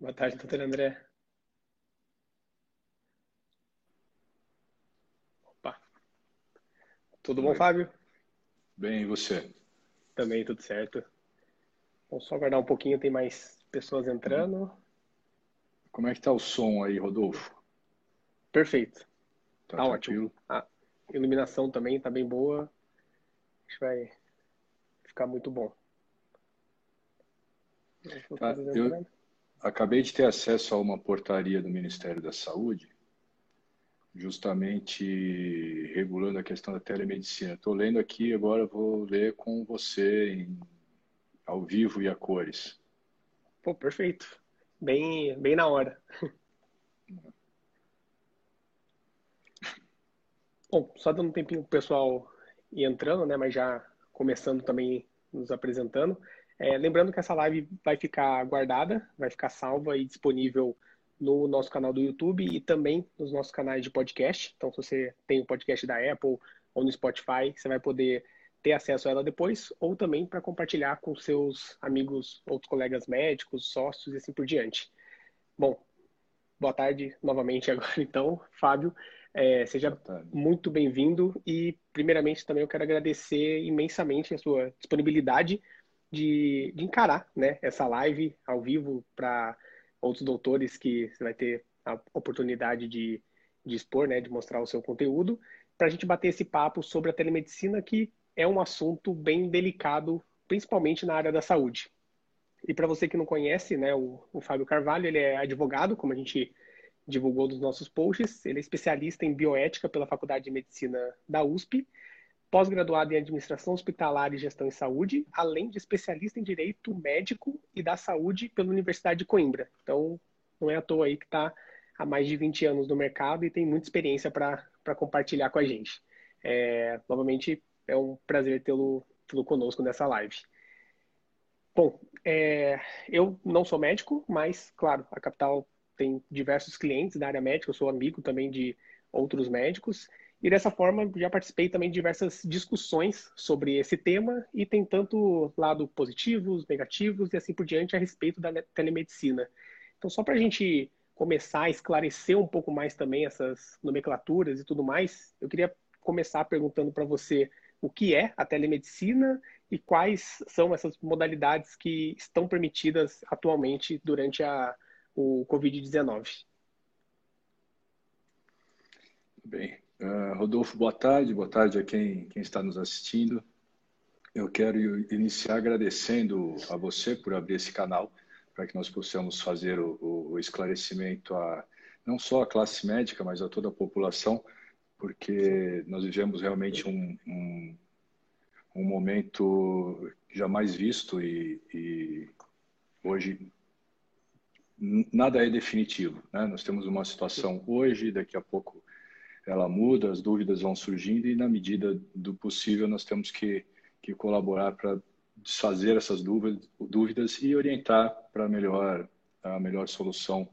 Boa tarde, doutor André. Opa. Tudo bom, Oi. Fábio? Bem, e você? Também tudo certo. Vamos só aguardar um pouquinho, tem mais pessoas entrando. Como é que tá o som aí, Rodolfo? Perfeito. Tá Tá ótimo. A iluminação também tá bem boa. Acho que vai ficar muito bom. Tá, eu entrando. Acabei de ter acesso a uma portaria do Ministério da Saúde, justamente regulando a questão da telemedicina. Estou lendo aqui, agora vou ler com você em, ao vivo e a cores. Pô, perfeito. Bem, bem na hora. Bom, só dando um tempinho pro pessoal ir entrando, né? Mas já começando também nos apresentando. É, lembrando que essa live vai ficar guardada, vai ficar salva e disponível no nosso canal do YouTube e também nos nossos canais de podcast. Então, se você tem o podcast da Apple ou no Spotify, você vai poder ter acesso a ela depois, ou também para compartilhar com seus amigos, outros colegas médicos, sócios e assim por diante. Bom, boa tarde novamente agora, então, Fábio. É, seja muito bem-vindo e, primeiramente, também eu quero agradecer imensamente a sua disponibilidade de, de encarar né, essa live ao vivo para outros doutores que você vai ter a oportunidade de, de expor, né, de mostrar o seu conteúdo, para a gente bater esse papo sobre a telemedicina, que é um assunto bem delicado, principalmente na área da saúde. E para você que não conhece, né, o, o Fábio Carvalho, ele é advogado, como a gente divulgou nos nossos posts, ele é especialista em bioética pela Faculdade de Medicina da USP, pós-graduado em administração hospitalar e gestão em saúde, além de especialista em direito médico e da saúde pela Universidade de Coimbra. Então, não é à toa aí que está há mais de 20 anos no mercado e tem muita experiência para compartilhar com a gente. É, novamente, é um prazer tê-lo tê conosco nessa live. Bom, é, eu não sou médico, mas, claro, a Capital tem diversos clientes da área médica, eu sou amigo também de outros médicos, e dessa forma já participei também de diversas discussões sobre esse tema e tem tanto lado positivos, negativos e assim por diante a respeito da telemedicina. Então, só para a gente começar a esclarecer um pouco mais também essas nomenclaturas e tudo mais, eu queria começar perguntando para você o que é a telemedicina e quais são essas modalidades que estão permitidas atualmente durante a, o Covid-19. Bem, uh, Rodolfo, boa tarde, boa tarde a quem, quem está nos assistindo. Eu quero iniciar agradecendo a você por abrir esse canal para que nós possamos fazer o, o, esclarecimento a não só a classe médica, mas a toda a população, porque nós vivemos realmente um, um, um momento jamais visto e, e hoje nada é definitivo. Né? Nós temos uma situação hoje, daqui a pouco ela muda, as dúvidas vão surgindo e, na medida do possível, nós temos que, que colaborar para desfazer essas dúvidas, dúvidas e orientar para melhor, a melhor solução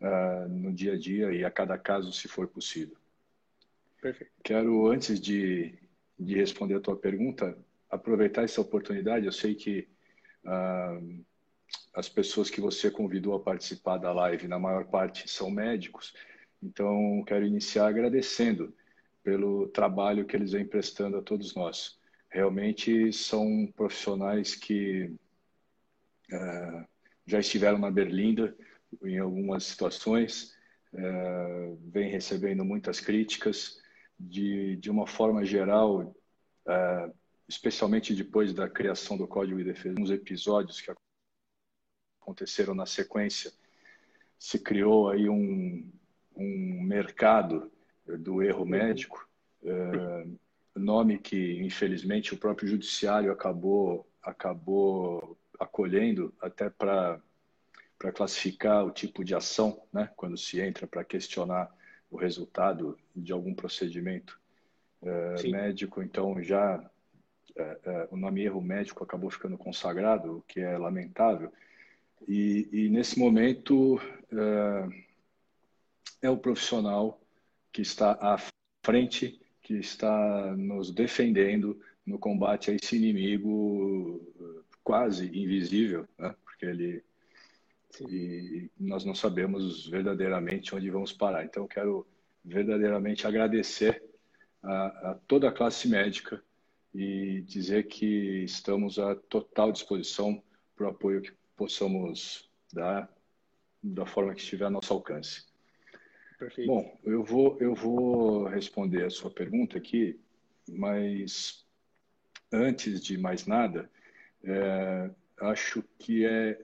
uh, no dia a dia e a cada caso, se for possível. Perfeito. Quero, antes de, de responder a tua pergunta, aproveitar essa oportunidade. Eu sei que uh, as pessoas que você convidou a participar da live, na maior parte, são médicos. Então, quero iniciar agradecendo pelo trabalho que eles vêm prestando a todos nós. Realmente são profissionais que uh, já estiveram na Berlinda em algumas situações, uh, vêm recebendo muitas críticas. De, de uma forma geral, uh, especialmente depois da criação do Código de Defesa, uns episódios que aconteceram na sequência, se criou aí um, um mercado do erro médico, é, nome que infelizmente o próprio judiciário acabou acabou acolhendo até para para classificar o tipo de ação, né, quando se entra para questionar o resultado de algum procedimento é, médico, então já é, o nome erro médico acabou ficando consagrado, o que é lamentável. E, e nesse momento é, o profissional que está à frente, que está nos defendendo no combate a esse inimigo quase invisível, né? porque ele e nós não sabemos verdadeiramente onde vamos parar. Então, eu quero verdadeiramente agradecer a, a toda a classe médica e dizer que estamos à total disposição para o apoio que possamos dar da forma que estiver a nosso alcance. Perfeito. Bom, eu vou, eu vou responder a sua pergunta aqui, mas antes de mais nada, é, acho que é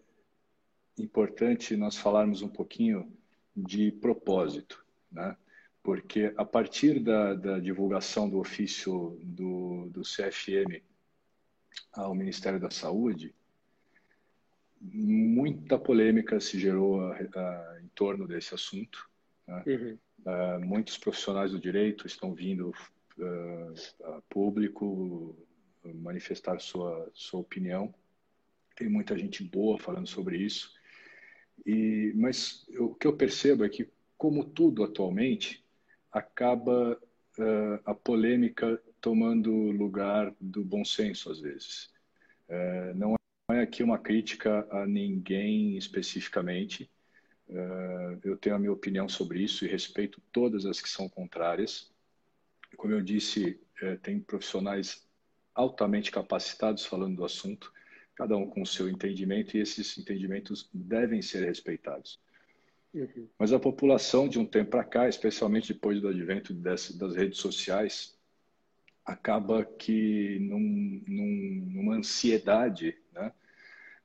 importante nós falarmos um pouquinho de propósito, né? porque a partir da, da divulgação do ofício do, do CFM ao Ministério da Saúde, muita polêmica se gerou a, a, em torno desse assunto. Né? Uhum. Uh, muitos profissionais do direito estão vindo uh, a público manifestar sua, sua opinião. Tem muita gente boa falando sobre isso. E, mas eu, o que eu percebo é que, como tudo atualmente, acaba uh, a polêmica tomando lugar do bom senso às vezes. Não é aqui uma crítica a ninguém especificamente. Uh, eu tenho a minha opinião sobre isso e respeito todas as que são contrárias. Como eu disse, tem profissionais altamente capacitados falando do assunto cada um com o seu entendimento, e esses entendimentos devem ser respeitados. Uhum. Mas a população, de um tempo para cá, especialmente depois do advento das redes sociais, acaba que num, num, numa ansiedade,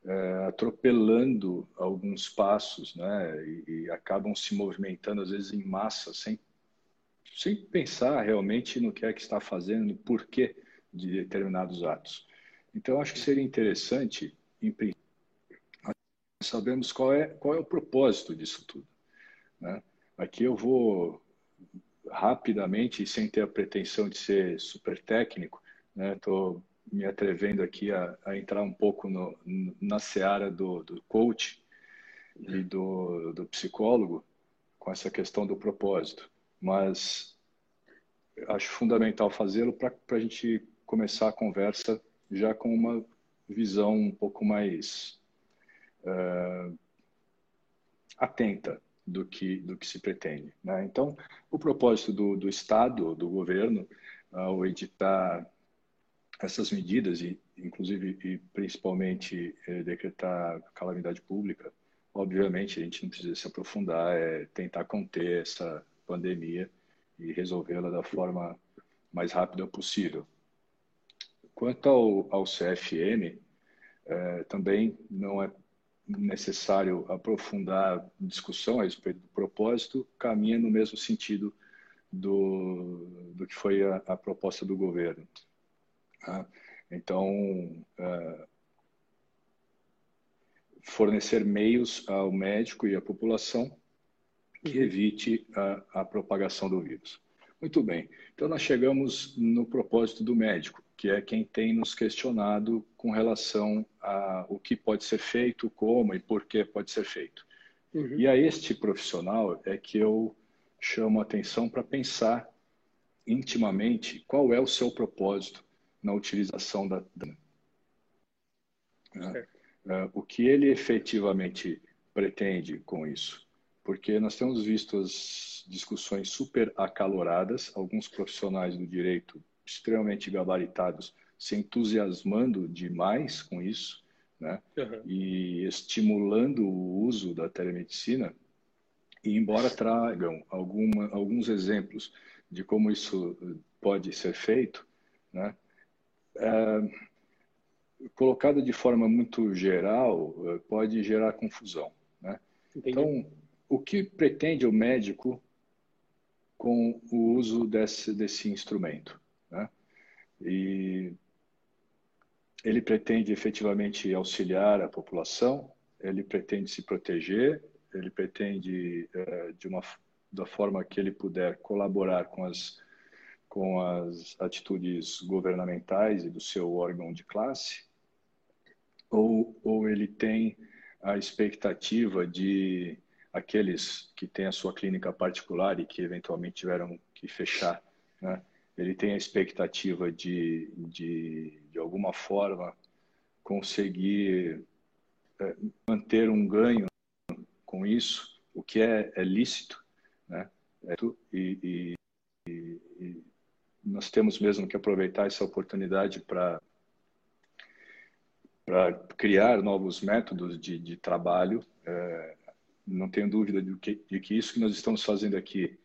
é, atropelando alguns passos, né, e, e, acabam se movimentando às vezes em massa, sem, sem pensar realmente no que é que está fazendo, no porquê de determinados atos. Então, acho que seria interessante, em sabemos qual é, qual é o propósito disso tudo. Né? Aqui eu vou rapidamente, sem ter a pretensão de ser super técnico, estou né? Me atrevendo aqui a, a, entrar um pouco no, na seara do, do coach e do, do psicólogo com essa questão do propósito. Mas acho fundamental fazê-lo para a gente começar a conversa já com uma visão um pouco mais uh, atenta do que, do que se pretende. Né? Então, o propósito do, do Estado, do governo, ao editar essas medidas, e inclusive e principalmente eh, decretar calamidade pública, obviamente a gente não precisa se aprofundar, é tentar conter essa pandemia e resolvê-la da forma mais rápida possível. Quanto ao, ao CFM, é, também não é necessário aprofundar discussão a respeito do propósito, caminha no mesmo sentido do, do que foi a, a proposta do governo. Tá? Então, é, fornecer meios ao médico e à população que uhum. evite a, a propagação do vírus. Muito bem. Então, nós chegamos no propósito do médico, que é quem tem nos questionado com relação a o que pode ser feito, como e por que pode ser feito. Uhum. E a este profissional é que eu chamo a atenção para pensar intimamente qual é o seu propósito na utilização da. Né? É, o que ele efetivamente pretende com isso? porque nós temos visto as discussões super acaloradas, alguns profissionais do direito extremamente gabaritados se entusiasmando demais com isso, né? Uhum. E estimulando o uso da telemedicina. E embora tragam alguma, alguns exemplos de como isso pode ser feito, né? É, colocado de forma muito geral, pode gerar confusão. Né? Então, o que pretende o médico com o uso desse, desse instrumento? Né? E ele pretende efetivamente auxiliar a população, ele pretende se proteger, ele pretende, eh, de uma da forma que ele puder, colaborar com as, com as atitudes governamentais e do seu órgão de classe, ou, ou ele tem a expectativa de aqueles que têm a sua clínica particular e que eventualmente tiveram que fechar, né? ele tem a expectativa de, de, de alguma forma, conseguir é, manter um ganho com isso, o que é, é lícito, né? É, e, e, nós temos mesmo que aproveitar essa oportunidade para para criar novos métodos de, de trabalho. É, não tenho dúvida de que, de que isso que nós estamos fazendo aqui,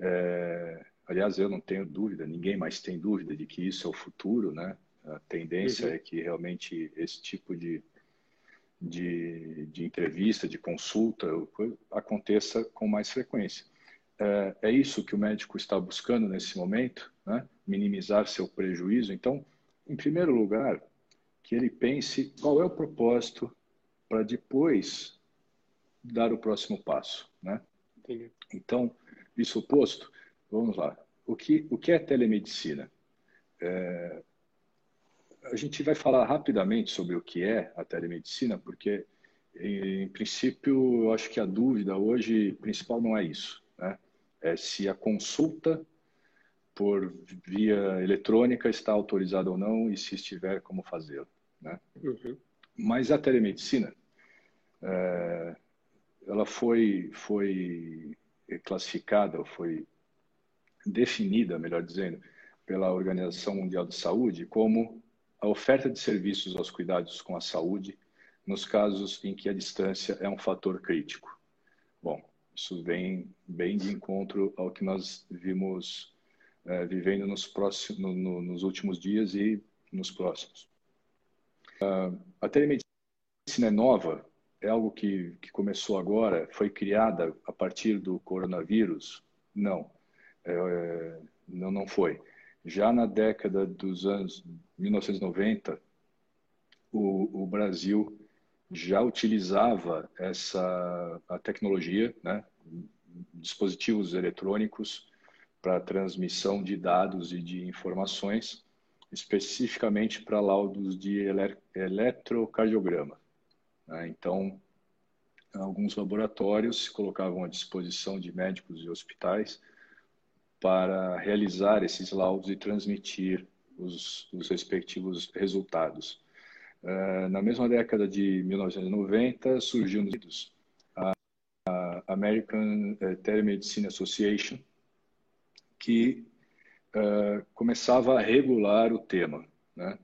é, aliás, eu não tenho dúvida, ninguém mais tem dúvida de que isso é o futuro, né? A tendência uhum. é que realmente esse tipo de, de, de entrevista, de consulta, aconteça com mais frequência. É, é, isso que o médico está buscando nesse momento, né? minimizar seu prejuízo. Então, em primeiro lugar, que ele pense qual é o propósito para depois dar o próximo passo. Né? Então, isso posto, vamos lá. O que, o que é telemedicina? É, a gente vai falar rapidamente sobre o que é a telemedicina, porque, em princípio, eu acho que a dúvida hoje principal não é isso. É se a consulta por via eletrônica está autorizada ou não e se estiver, como fazê-lo. Né? Uhum. Mas a telemedicina, é, ela foi, foi classificada, foi definida, melhor dizendo, pela Organização Mundial de Saúde como a oferta de serviços aos cuidados com a saúde nos casos em que a distância é um fator crítico. Isso vem bem de encontro ao que nós vimos é, vivendo nos, próximos, no, no, nos últimos dias e nos próximos. Uh, a telemedicina é nova, é algo que, que começou agora, foi criada a partir do coronavírus? Não, é, não, não foi. Já na década dos anos 1990, o, o Brasil já utilizava essa a tecnologia, né, dispositivos eletrônicos para transmissão de dados e de informações, especificamente para laudos de ele, eletrocardiograma. Né? Então, alguns laboratórios se colocavam à disposição de médicos e hospitais para realizar esses laudos e transmitir os, os respectivos resultados. Uh, na mesma década de 1990, surgiu nos Estados a, a American eh, Telemedicine Association, que uh, começava a regular o tema. Né?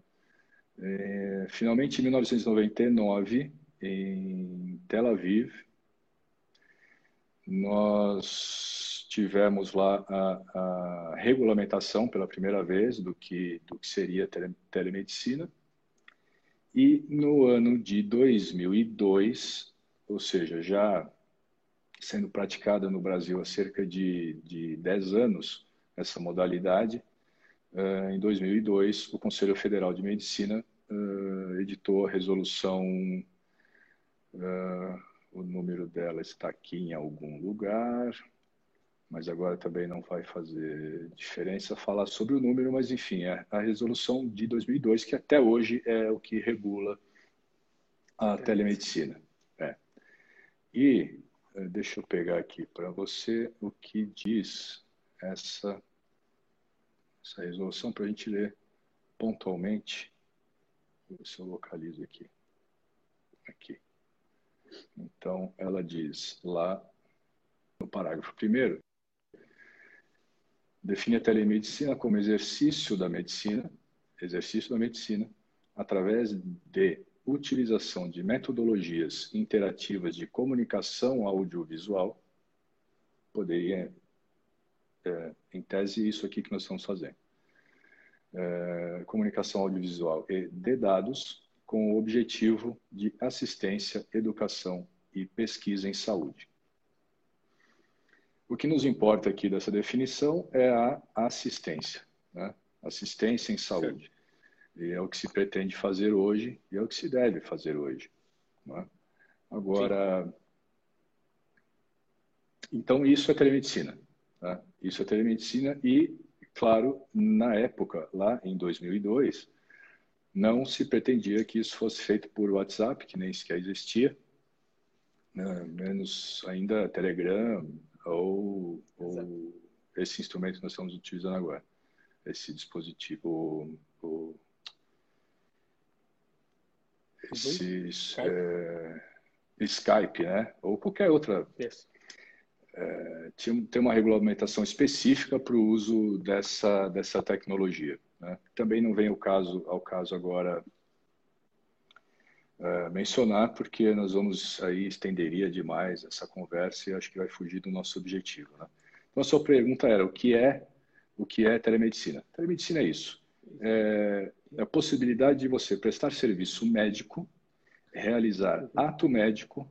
É, finalmente, em 1999, em Tel Aviv, nós tivemos lá a, a, regulamentação pela primeira vez do que, do que seria tele, telemedicina. E no ano de 2002, ou seja, já sendo praticada no Brasil há cerca de, de 10 anos, essa modalidade, uh, em 2002, o Conselho Federal de Medicina uh, editou a resolução, uh, o número dela está aqui em algum lugar, mas agora também não vai fazer diferença falar sobre o número, mas enfim, é a resolução de 2002, que até hoje é o que regula a telemedicina. É. E eh, deixa eu pegar aqui para você o que diz essa, essa resolução para a gente ler pontualmente. Ver se eu localizo aqui. Aqui. Então, ela diz lá no parágrafo primeiro define a telemedicina como exercício da medicina, exercício da medicina, através de utilização de metodologias interativas de comunicação audiovisual, poderia, é, em tese, isso aqui que nós estamos fazendo. É, comunicação audiovisual e de dados com o objetivo de assistência, educação e pesquisa em saúde. O que nos importa aqui dessa definição é a assistência, né? assistência em saúde. E é o que se pretende fazer hoje e é o que se deve fazer hoje. Né? Agora, Sim. então isso é telemedicina. Né? Isso é telemedicina e, claro, na época, lá em 2002, não se pretendia que isso fosse feito por WhatsApp, que nem sequer existia, né? menos ainda Telegram, ou, ou esse instrumento que nós estamos utilizando agora, esse dispositivo, o, esses, é, Skype, né? Ou qualquer outra. É, tinha, tem uma regulamentação específica para o uso dessa, dessa tecnologia. Né? Também não vem o caso, ao caso agora é, mencionar, porque nós vamos aí estenderia demais essa conversa e acho que vai fugir do nosso objetivo. Né? Então a sua pergunta era o que é o que é telemedicina? Telemedicina é isso. É, é a possibilidade de você prestar serviço médico, realizar ato médico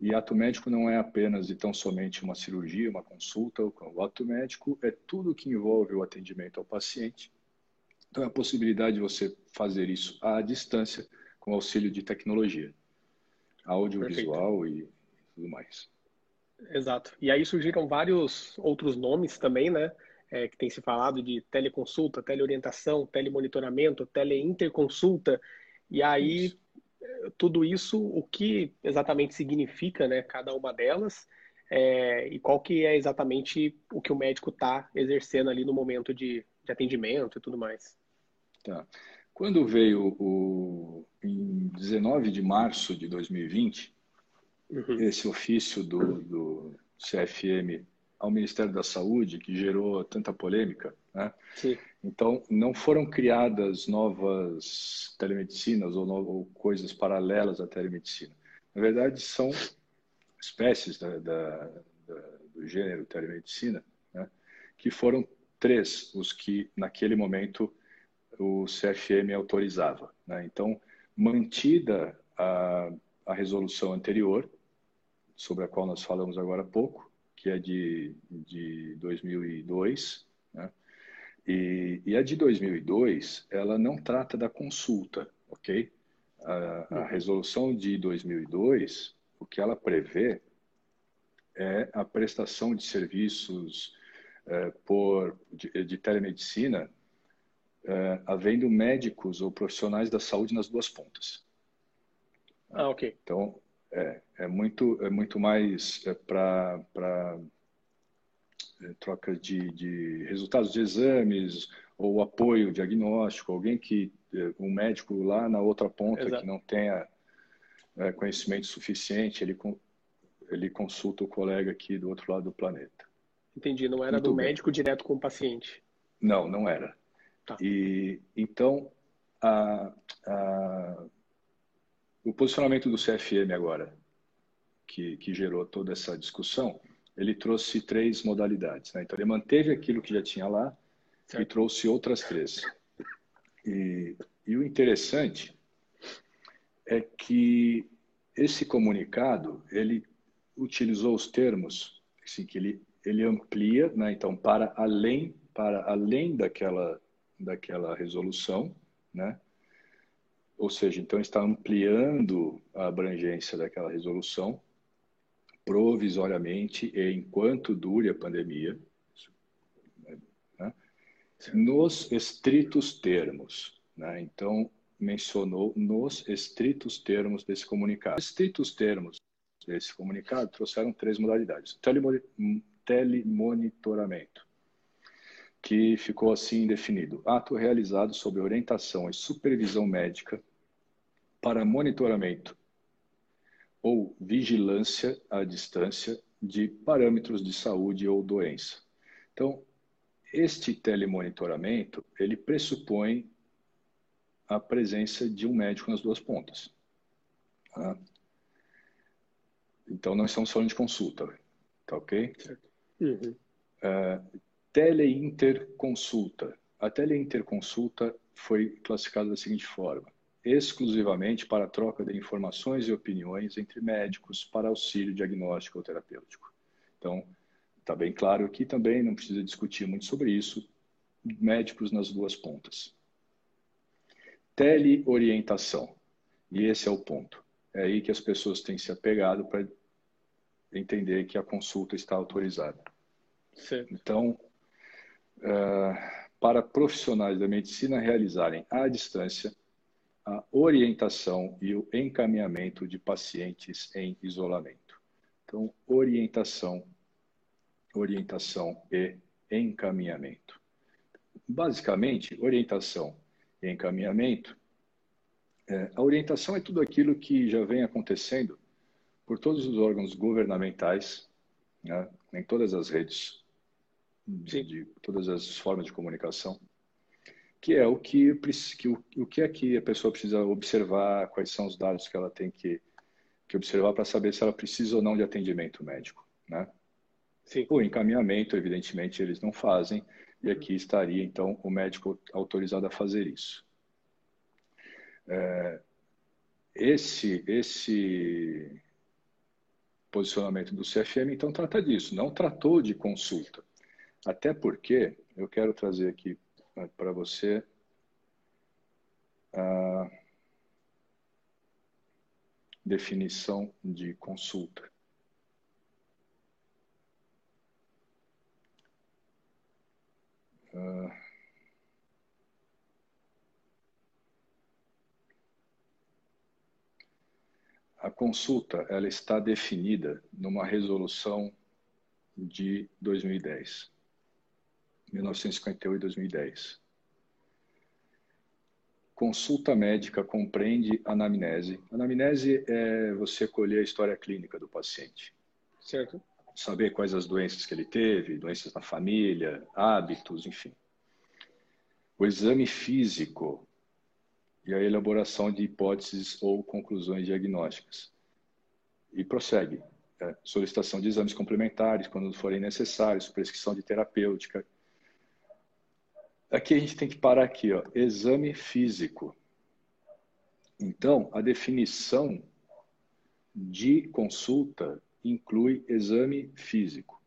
e ato médico não é apenas e tão somente uma cirurgia, uma consulta. O ato médico é tudo que envolve o atendimento ao paciente. Então, é a possibilidade de você fazer isso à distância com auxílio de tecnologia, audiovisual e tudo mais. Exato. E aí surgiram vários outros nomes também, né? É, que tem se falado de teleconsulta, teleorientação, telemonitoramento, teleinterconsulta. E aí isso tudo isso, o que exatamente significa né, cada uma delas é, e qual que é exatamente o que o médico está exercendo ali no momento de, de, atendimento e tudo mais. Tá. Quando veio o, em 19 de março de 2020, uhum. esse ofício do, do CFM ao Ministério da Saúde, que gerou tanta polêmica, né? Então, não foram criadas novas telemedicinas ou, no, ou, coisas paralelas à telemedicina. Na verdade, são espécies da, da, da, do gênero telemedicina, né? que foram três os que, naquele momento, o CFM autorizava. Né? Então, mantida a, a resolução anterior, sobre a qual nós falamos agora há pouco, que é de, de 2002, né? E, e, a de 2002, ela não trata da consulta, ok? A, a, uhum. resolução de 2002, o que ela prevê é a prestação de serviços é, por, de, de telemedicina, é, havendo médicos ou profissionais da saúde nas duas pontas. Ah, ok. Então, é, é, muito, é muito mais é, para é, troca de, de, resultados de exames ou apoio diagnóstico, alguém que, um médico lá na outra ponta Exato. que não tenha é, conhecimento suficiente, ele, ele consulta o colega aqui do outro lado do planeta. Entendi, não era Muito do bem. médico direto com o paciente. Não, não era. Tá. E então a, a, o posicionamento do CFM agora, que, que gerou toda essa discussão, ele trouxe três modalidades. Né? Então, ele manteve aquilo que já tinha lá certo. e trouxe outras três. E, e o interessante é que esse comunicado, ele utilizou os termos, assim, que ele, ele amplia, né? então, para além, para além daquela, daquela resolução, né? ou seja, então está ampliando a abrangência daquela resolução, provisoriamente e enquanto dure a pandemia, né, nos estritos termos. Né? Então, mencionou nos estritos termos desse comunicado. Os estritos termos desse comunicado trouxeram três modalidades. Telemonitoramento, que ficou assim definido: ato realizado sob orientação e supervisão médica para monitoramento ou vigilância à distância de parâmetros de saúde ou doença. Então, este telemonitoramento, ele pressupõe a presença de um médico nas duas pontas. Tá? Então, nós estamos falando de consulta, tá ok? Uhum. Uh, teleinterconsulta. A teleinterconsulta foi classificada da seguinte forma exclusivamente para troca de informações e opiniões entre médicos para auxílio diagnóstico ou terapêutico. Então, está bem claro aqui também, não precisa discutir muito sobre isso, médicos nas duas pontas. Teleorientação, e esse é o ponto. É aí que as pessoas têm se apegado para entender que a consulta está autorizada. Certo. Então, para profissionais da medicina realizarem à distância a orientação e o encaminhamento de pacientes em isolamento. Então, orientação, orientação e encaminhamento. Basicamente, orientação e encaminhamento. É, a orientação é tudo aquilo que já vem acontecendo por todos os órgãos governamentais, né, em todas as redes, de, de, todas as formas de comunicação, que é o que, que o, o que é que a pessoa precisa observar, quais são os dados que ela tem que, que observar para saber se ela precisa ou não de atendimento médico, né? Sim. O encaminhamento, evidentemente, eles não fazem, e uhum. aqui estaria, então, o médico autorizado a fazer isso. É, esse, esse posicionamento do CFM, então, trata disso, não tratou de consulta. Até porque, eu quero trazer aqui né, para você a definição de consulta. Uh, a consulta ela está definida numa resolução de 2010, 1958 e 2010. Consulta médica compreende anamnese. Anamnese é você colher a história clínica do paciente. Certo. Saber quais as doenças que ele teve, doenças na família, hábitos, enfim. O exame físico e a elaboração de hipóteses ou conclusões diagnósticas. E prossegue. É, solicitação de exames complementares, quando forem necessários, prescrição de terapêutica. Aqui a gente tem que parar aqui, ó, exame físico. Então, a definição de consulta inclui exame físico.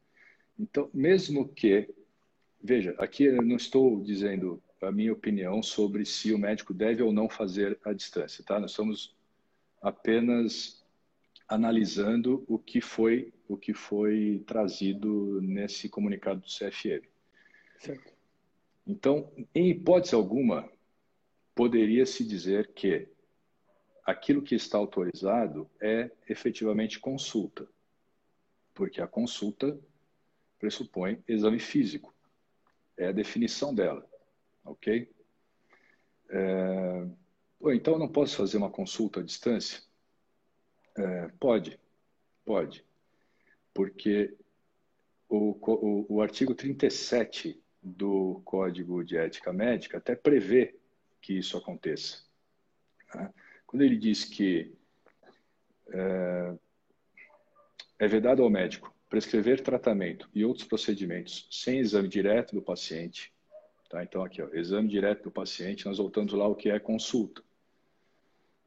Então, mesmo que, veja, aqui eu não estou dizendo a minha opinião sobre se o médico deve ou não fazer a distância, tá? Nós estamos apenas analisando o que foi o que foi trazido nesse comunicado do CFM. Certo. Então, em hipótese alguma, poderia se dizer que aquilo que está autorizado é efetivamente consulta, porque a consulta pressupõe exame físico, é a definição dela ok? É, então, eu não posso fazer uma consulta à distância? É, pode, pode, porque o, o, o artigo 37 do Código de Ética Médica até prevê que isso aconteça. Né? Quando ele diz que é, é vedado ao médico prescrever tratamento e outros procedimentos sem exame direto do paciente Tá? Então, aqui, ó, exame direto do paciente, nós voltamos lá o que é consulta.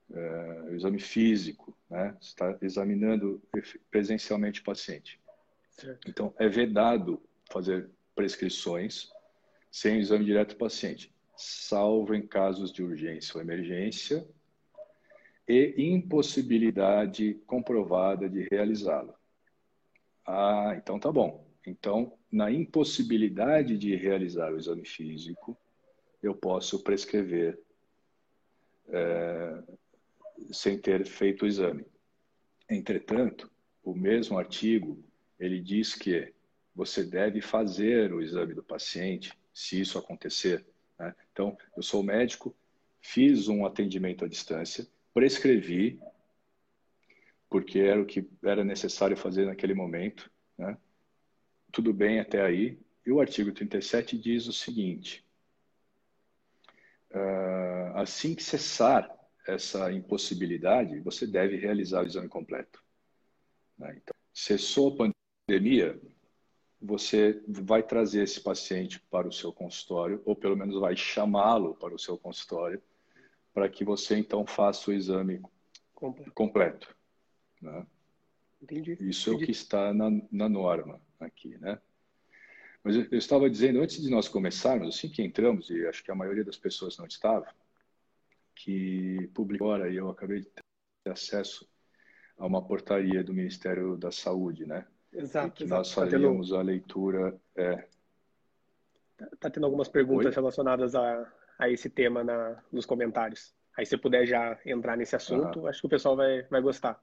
É, exame físico, né? Você está examinando presencialmente o paciente. Certo. Então, é vedado fazer prescrições sem exame direto do paciente, salvo em casos de urgência ou emergência e impossibilidade comprovada de realizá-lo. Ah, então tá bom. Então, na impossibilidade de realizar o exame físico, eu posso prescrever é, sem ter feito o exame. Entretanto, o mesmo artigo ele diz que você deve fazer o exame do paciente se isso acontecer. Né? Então, eu sou médico, fiz um atendimento à distância, prescrevi porque era o que era necessário fazer naquele momento, né? tudo bem até aí. E o artigo 37 diz o seguinte: uh, assim que cessar essa impossibilidade, você deve realizar o exame completo. Né? Então, cessou a pandemia, você vai trazer esse paciente para o seu consultório, ou pelo menos vai chamá-lo para o seu consultório, para que você então faça o exame completo. completo né? Entendi. Isso Entendi. é o que está na, na norma aqui, né? Mas eu, eu, estava dizendo, antes de nós começarmos, assim que entramos, e acho que a maioria das pessoas não estava, que publicou agora, e eu acabei de ter acesso a uma portaria do Ministério da Saúde, né? Exato. Exato. nós faríamos tá tendo... a leitura... É... Tá, tá tendo algumas perguntas Oi? relacionadas a, a esse tema na, nos comentários. Aí se puder já entrar nesse assunto, acho que o pessoal vai, vai gostar.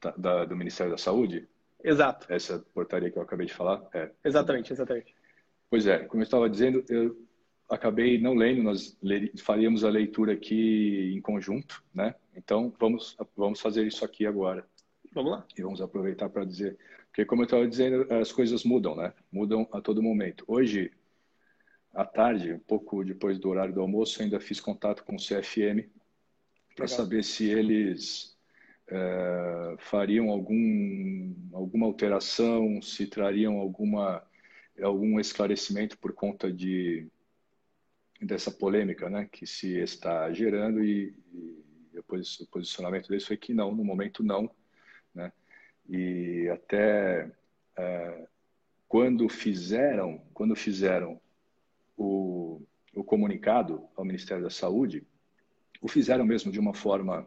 Tá, da, do Ministério da Saúde? Exato. Essa portaria que eu acabei de falar? É. Exatamente, exatamente. Pois é, como eu estava dizendo, eu acabei não lendo, nós faríamos a leitura aqui em conjunto, né? Então, vamos, vamos fazer isso aqui agora. Vamos lá. E vamos aproveitar para dizer, porque como eu estava dizendo, as coisas mudam, né? Mudam a todo momento. Hoje, à tarde, um pouco depois do horário do almoço, ainda fiz contato com o CFM para saber se eles é, fariam algum, alguma alteração, se trariam alguma, algum esclarecimento por conta de, dessa polêmica né, que se está gerando e, e o posicionamento deles foi que não, no momento não. Né? E até é, quando fizeram, quando fizeram o, o comunicado ao Ministério da Saúde, o fizeram mesmo de uma forma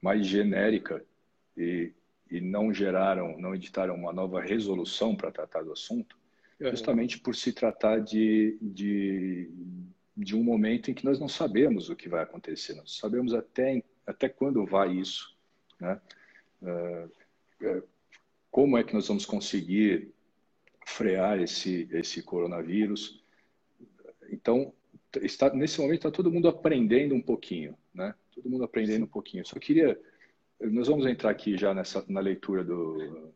mais genérica e, e não geraram, não editaram uma nova resolução para tratar do assunto, uhum. justamente por se tratar de, de, de um momento em que nós não sabemos o que vai acontecer, nós sabemos até, até quando vai isso, né? Uh, como é que nós vamos conseguir frear esse, esse coronavírus? Então, está, nesse momento está todo mundo aprendendo um pouquinho, né? Todo mundo aprendendo um pouquinho. Só queria, nós vamos entrar aqui já nessa na leitura do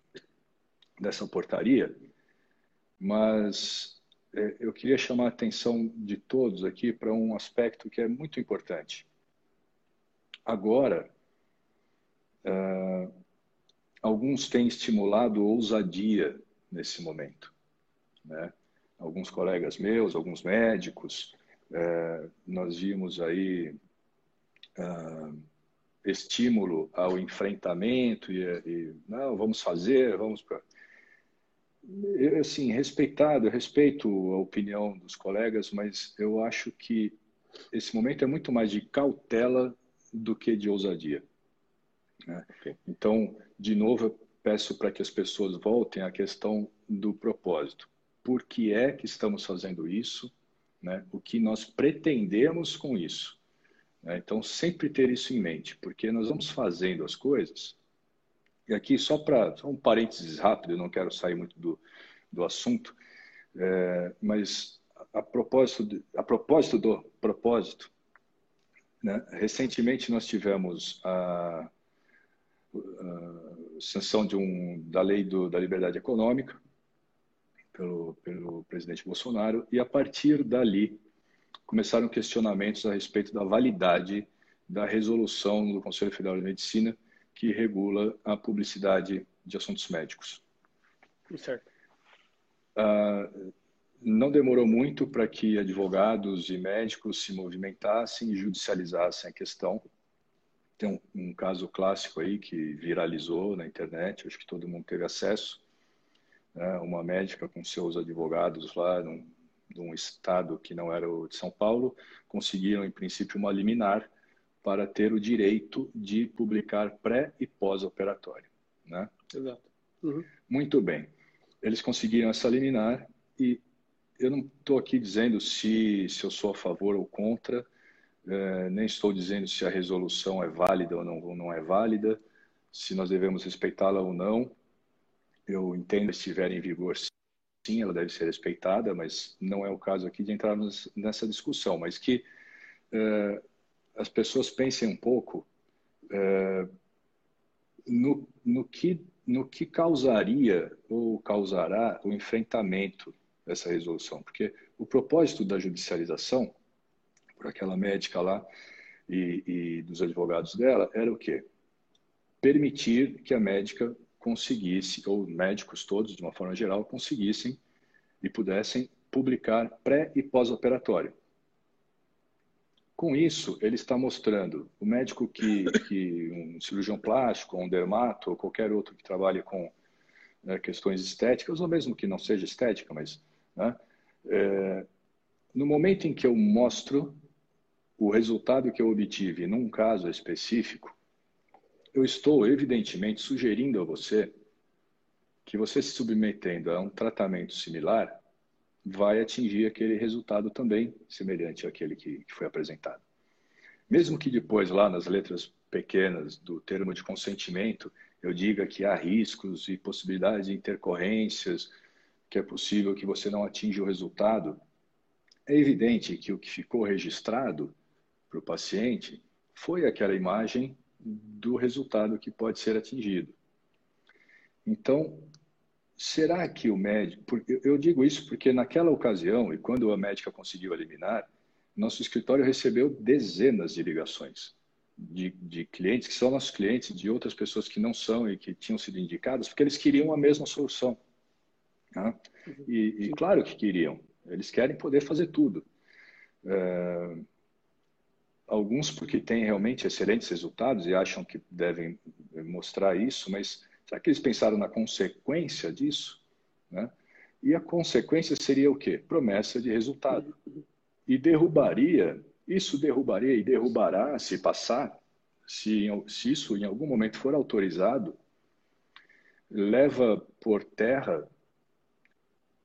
dessa portaria, mas é, eu queria chamar a atenção de todos aqui para um aspecto que é muito importante. Agora, uh, alguns têm estimulado ousadia nesse momento, né? Alguns colegas meus, alguns médicos, é, nós vimos aí uh, estímulo ao enfrentamento e, e, não, vamos fazer, vamos para eu, assim, respeitado, eu respeito a opinião dos colegas, mas eu acho que esse momento é muito mais de cautela do que de ousadia. Né? Okay. Então, de novo, eu peço para que as pessoas voltem à questão do propósito. Por que é que estamos fazendo isso? né? o que nós pretendemos com isso. Né? Então, sempre ter isso em mente, porque nós vamos fazendo as coisas. E aqui, só para um parênteses rápido, eu não quero sair muito do, do assunto, é, mas a propósito, de, a propósito do propósito, né? recentemente nós tivemos a, sanção de um, da lei do, da liberdade econômica, pelo, pelo presidente Bolsonaro, e a partir dali começaram questionamentos a respeito da validade da resolução do Conselho Federal de Medicina que regula a publicidade de assuntos médicos. Certo. Ah, não demorou muito para que advogados e médicos se movimentassem e judicializassem a questão. Tem um, um caso clássico aí que viralizou na internet, acho que todo mundo teve acesso, né, uma médica com seus advogados lá num, num estado que não era o de São Paulo, conseguiram, em princípio, uma liminar para ter o direito de publicar pré e pós-operatório. Né? Exato. Uhum. Muito bem. Eles conseguiram essa liminar e eu não estou aqui dizendo se, se eu sou a favor ou contra, é, nem estou dizendo se a resolução é válida ou não, ou não é válida, se nós devemos respeitá-la ou não. Eu entendo que estiver em vigor, sim, ela deve ser respeitada, mas não é o caso aqui de entrarmos nessa discussão, mas que uh, as pessoas pensem um pouco uh, no, no, que, no que causaria ou causará o enfrentamento dessa resolução, porque o propósito da judicialização, por aquela médica lá e, e dos advogados dela, era o quê? Permitir que a médica conseguisse, ou médicos todos, de uma forma geral, conseguissem e pudessem publicar pré e pós-operatório. Com isso, ele está mostrando o médico que, que um cirurgião plástico, um dermato, ou qualquer outro que trabalhe com né, questões estéticas, ou mesmo que não seja estética, mas né, é, no momento em que eu mostro o resultado que eu obtive num caso específico, eu estou, evidentemente, sugerindo a você que você se submetendo a um tratamento similar vai atingir aquele resultado também semelhante àquele que, que foi apresentado. Mesmo que depois, lá nas letras pequenas do termo de consentimento, eu diga que há riscos e possibilidades de intercorrências, que é possível que você não atinja o resultado, é evidente que o que ficou registrado para o paciente foi aquela imagem do resultado que pode ser atingido. Então, será que o médico. Eu digo isso porque naquela ocasião, e quando a médica conseguiu eliminar, nosso escritório recebeu dezenas de ligações de, de, clientes que são nossos clientes, de outras pessoas que não são e que tinham sido indicadas, porque eles queriam a mesma solução. Né? E, e, claro que queriam, eles querem poder fazer tudo. É, alguns porque têm realmente excelentes resultados e acham que devem mostrar isso, mas será que eles pensaram na consequência disso? Né? E a consequência seria o quê? Promessa de resultado. E derrubaria, isso derrubaria e derrubará, se passar, se, se isso em algum momento for autorizado, leva por terra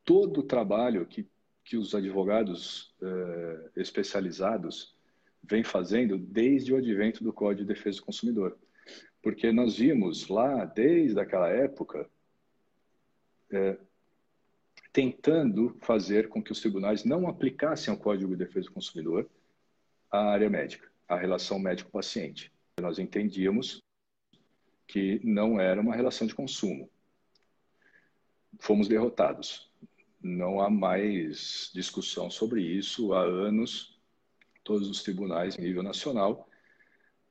todo o trabalho que, que os advogados eh, especializados vêm fazendo desde o advento do Código de Defesa do Consumidor. Porque nós vimos lá, desde aquela época, eh, tentando fazer com que os tribunais não aplicassem o Código de Defesa do Consumidor à área médica, à relação médico-paciente. Nós entendíamos que não era uma relação de consumo. Fomos derrotados. Não há mais discussão sobre isso há anos. Todos os tribunais, em nível nacional,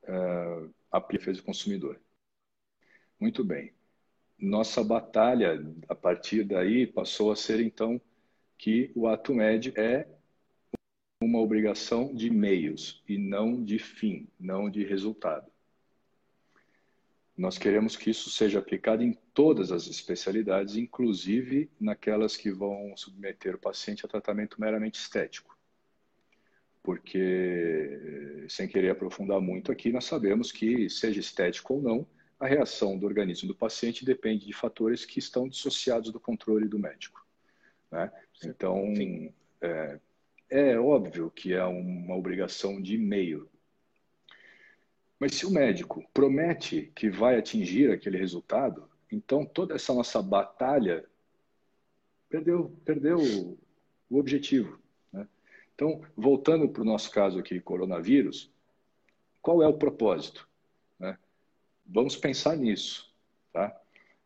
uh, aplicam a defesa do consumidor. Muito bem nossa batalha a partir daí passou a ser então que o ato médio é uma obrigação de meios e não de fim, não de resultado. Nós queremos que isso seja aplicado em todas as especialidades, inclusive naquelas que vão submeter o paciente a tratamento meramente estético. Porque, sem querer aprofundar muito aqui, nós sabemos que, seja estético ou não, a reação do organismo do paciente depende de fatores que estão dissociados do controle do médico. Né? Então, é, é, óbvio que é uma obrigação de meio. Mas se o médico promete que vai atingir aquele resultado, então toda essa nossa batalha perdeu, perdeu o objetivo. Né? Então, voltando para o nosso caso aqui, coronavírus, qual é o propósito? vamos pensar nisso, tá?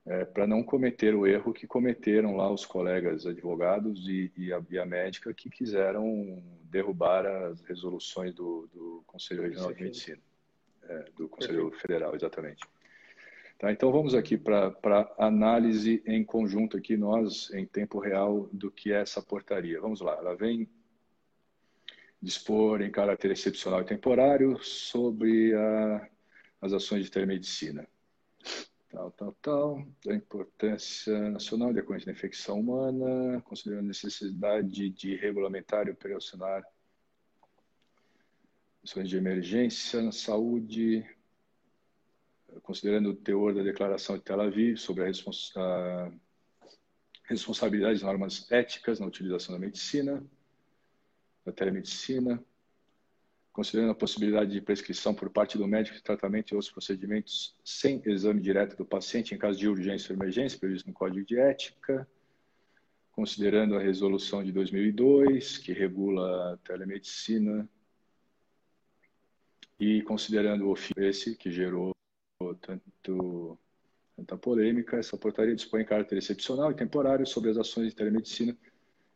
É, para não cometer o erro que cometeram lá os colegas advogados e, e, a, e a, médica que quiseram derrubar as resoluções do, do Conselho Regional de Medicina, é, do Conselho Federal, exatamente. Tá, então vamos aqui para análise em conjunto aqui nós em tempo real do que é essa portaria. Vamos lá, ela vem dispor em caráter excepcional e temporário sobre a as ações de telemedicina. Tal, tal, tal, da importância nacional de decorrente da infecção humana, considerando a necessidade de regulamentar e operacionar ações de emergência na saúde, considerando o teor da declaração de Tel Aviv sobre a, respons a responsabilidade de normas éticas na utilização da medicina, da telemedicina, considerando a possibilidade de prescrição por parte do médico de tratamento e outros procedimentos sem exame direto do paciente em caso de urgência ou emergência, previsto no Código de Ética, considerando a resolução de 2002, que regula a telemedicina, e considerando o ofício esse que gerou tanto, tanta polêmica, essa portaria dispõe caráter excepcional e temporário sobre as ações de telemedicina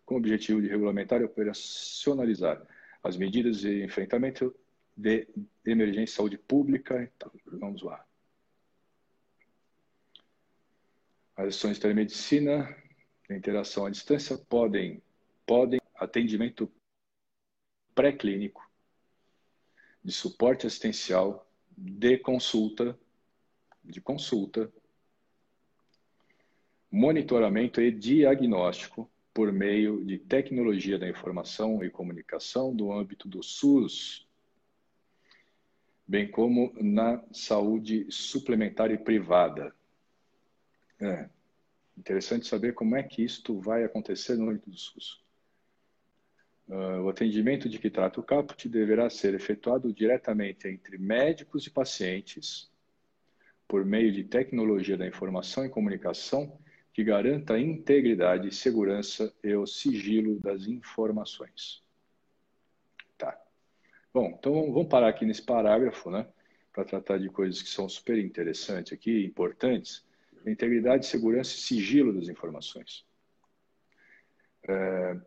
com o objetivo de regulamentar e operacionalizar as medidas de enfrentamento de emergência de saúde pública. Então, vamos lá. As ações de telemedicina, interação à distância, podem, podem atendimento pré-clínico, de suporte assistencial, de consulta, de consulta, monitoramento e diagnóstico, por meio de tecnologia da informação e comunicação no âmbito do SUS, bem como na saúde suplementar e privada. É interessante saber como é que isto vai acontecer no âmbito do SUS. Uh, o atendimento de que trata o caput deverá ser efetuado diretamente entre médicos e pacientes, por meio de tecnologia da informação e comunicação que garanta a integridade, segurança e o sigilo das informações. Tá. Bom, então vamos parar aqui nesse parágrafo, né? Para tratar de coisas que são super interessantes aqui, importantes. Integridade, segurança e sigilo das informações. É,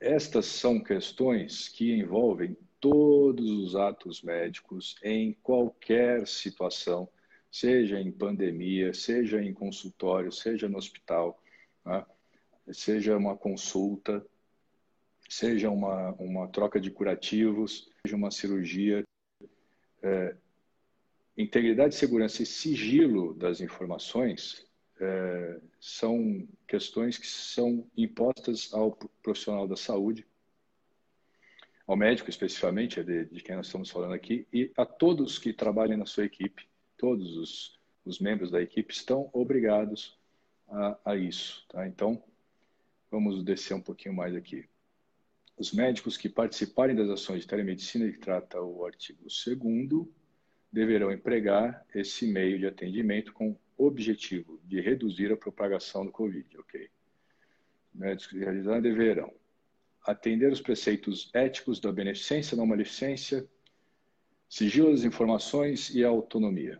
estas são questões que envolvem todos os atos médicos em qualquer situação, seja em pandemia, seja em consultório, seja no hospital, né? seja uma consulta, seja uma, uma troca de curativos, seja uma cirurgia. É, integridade, segurança e sigilo das informações é, são questões que são impostas ao profissional da saúde, ao médico especificamente, é de, de quem nós estamos falando aqui, e a todos que trabalhem na sua equipe, todos os, os membros da equipe estão obrigados a, a isso. Tá? Então, vamos descer um pouquinho mais aqui. Os médicos que participarem das ações de telemedicina que trata o artigo 2 deverão empregar esse meio de atendimento com objetivo de reduzir a propagação do Covid, ok? Médicos que realizarem deverão atender os preceitos éticos da beneficência, não maleficência, sigilo das informações e autonomia.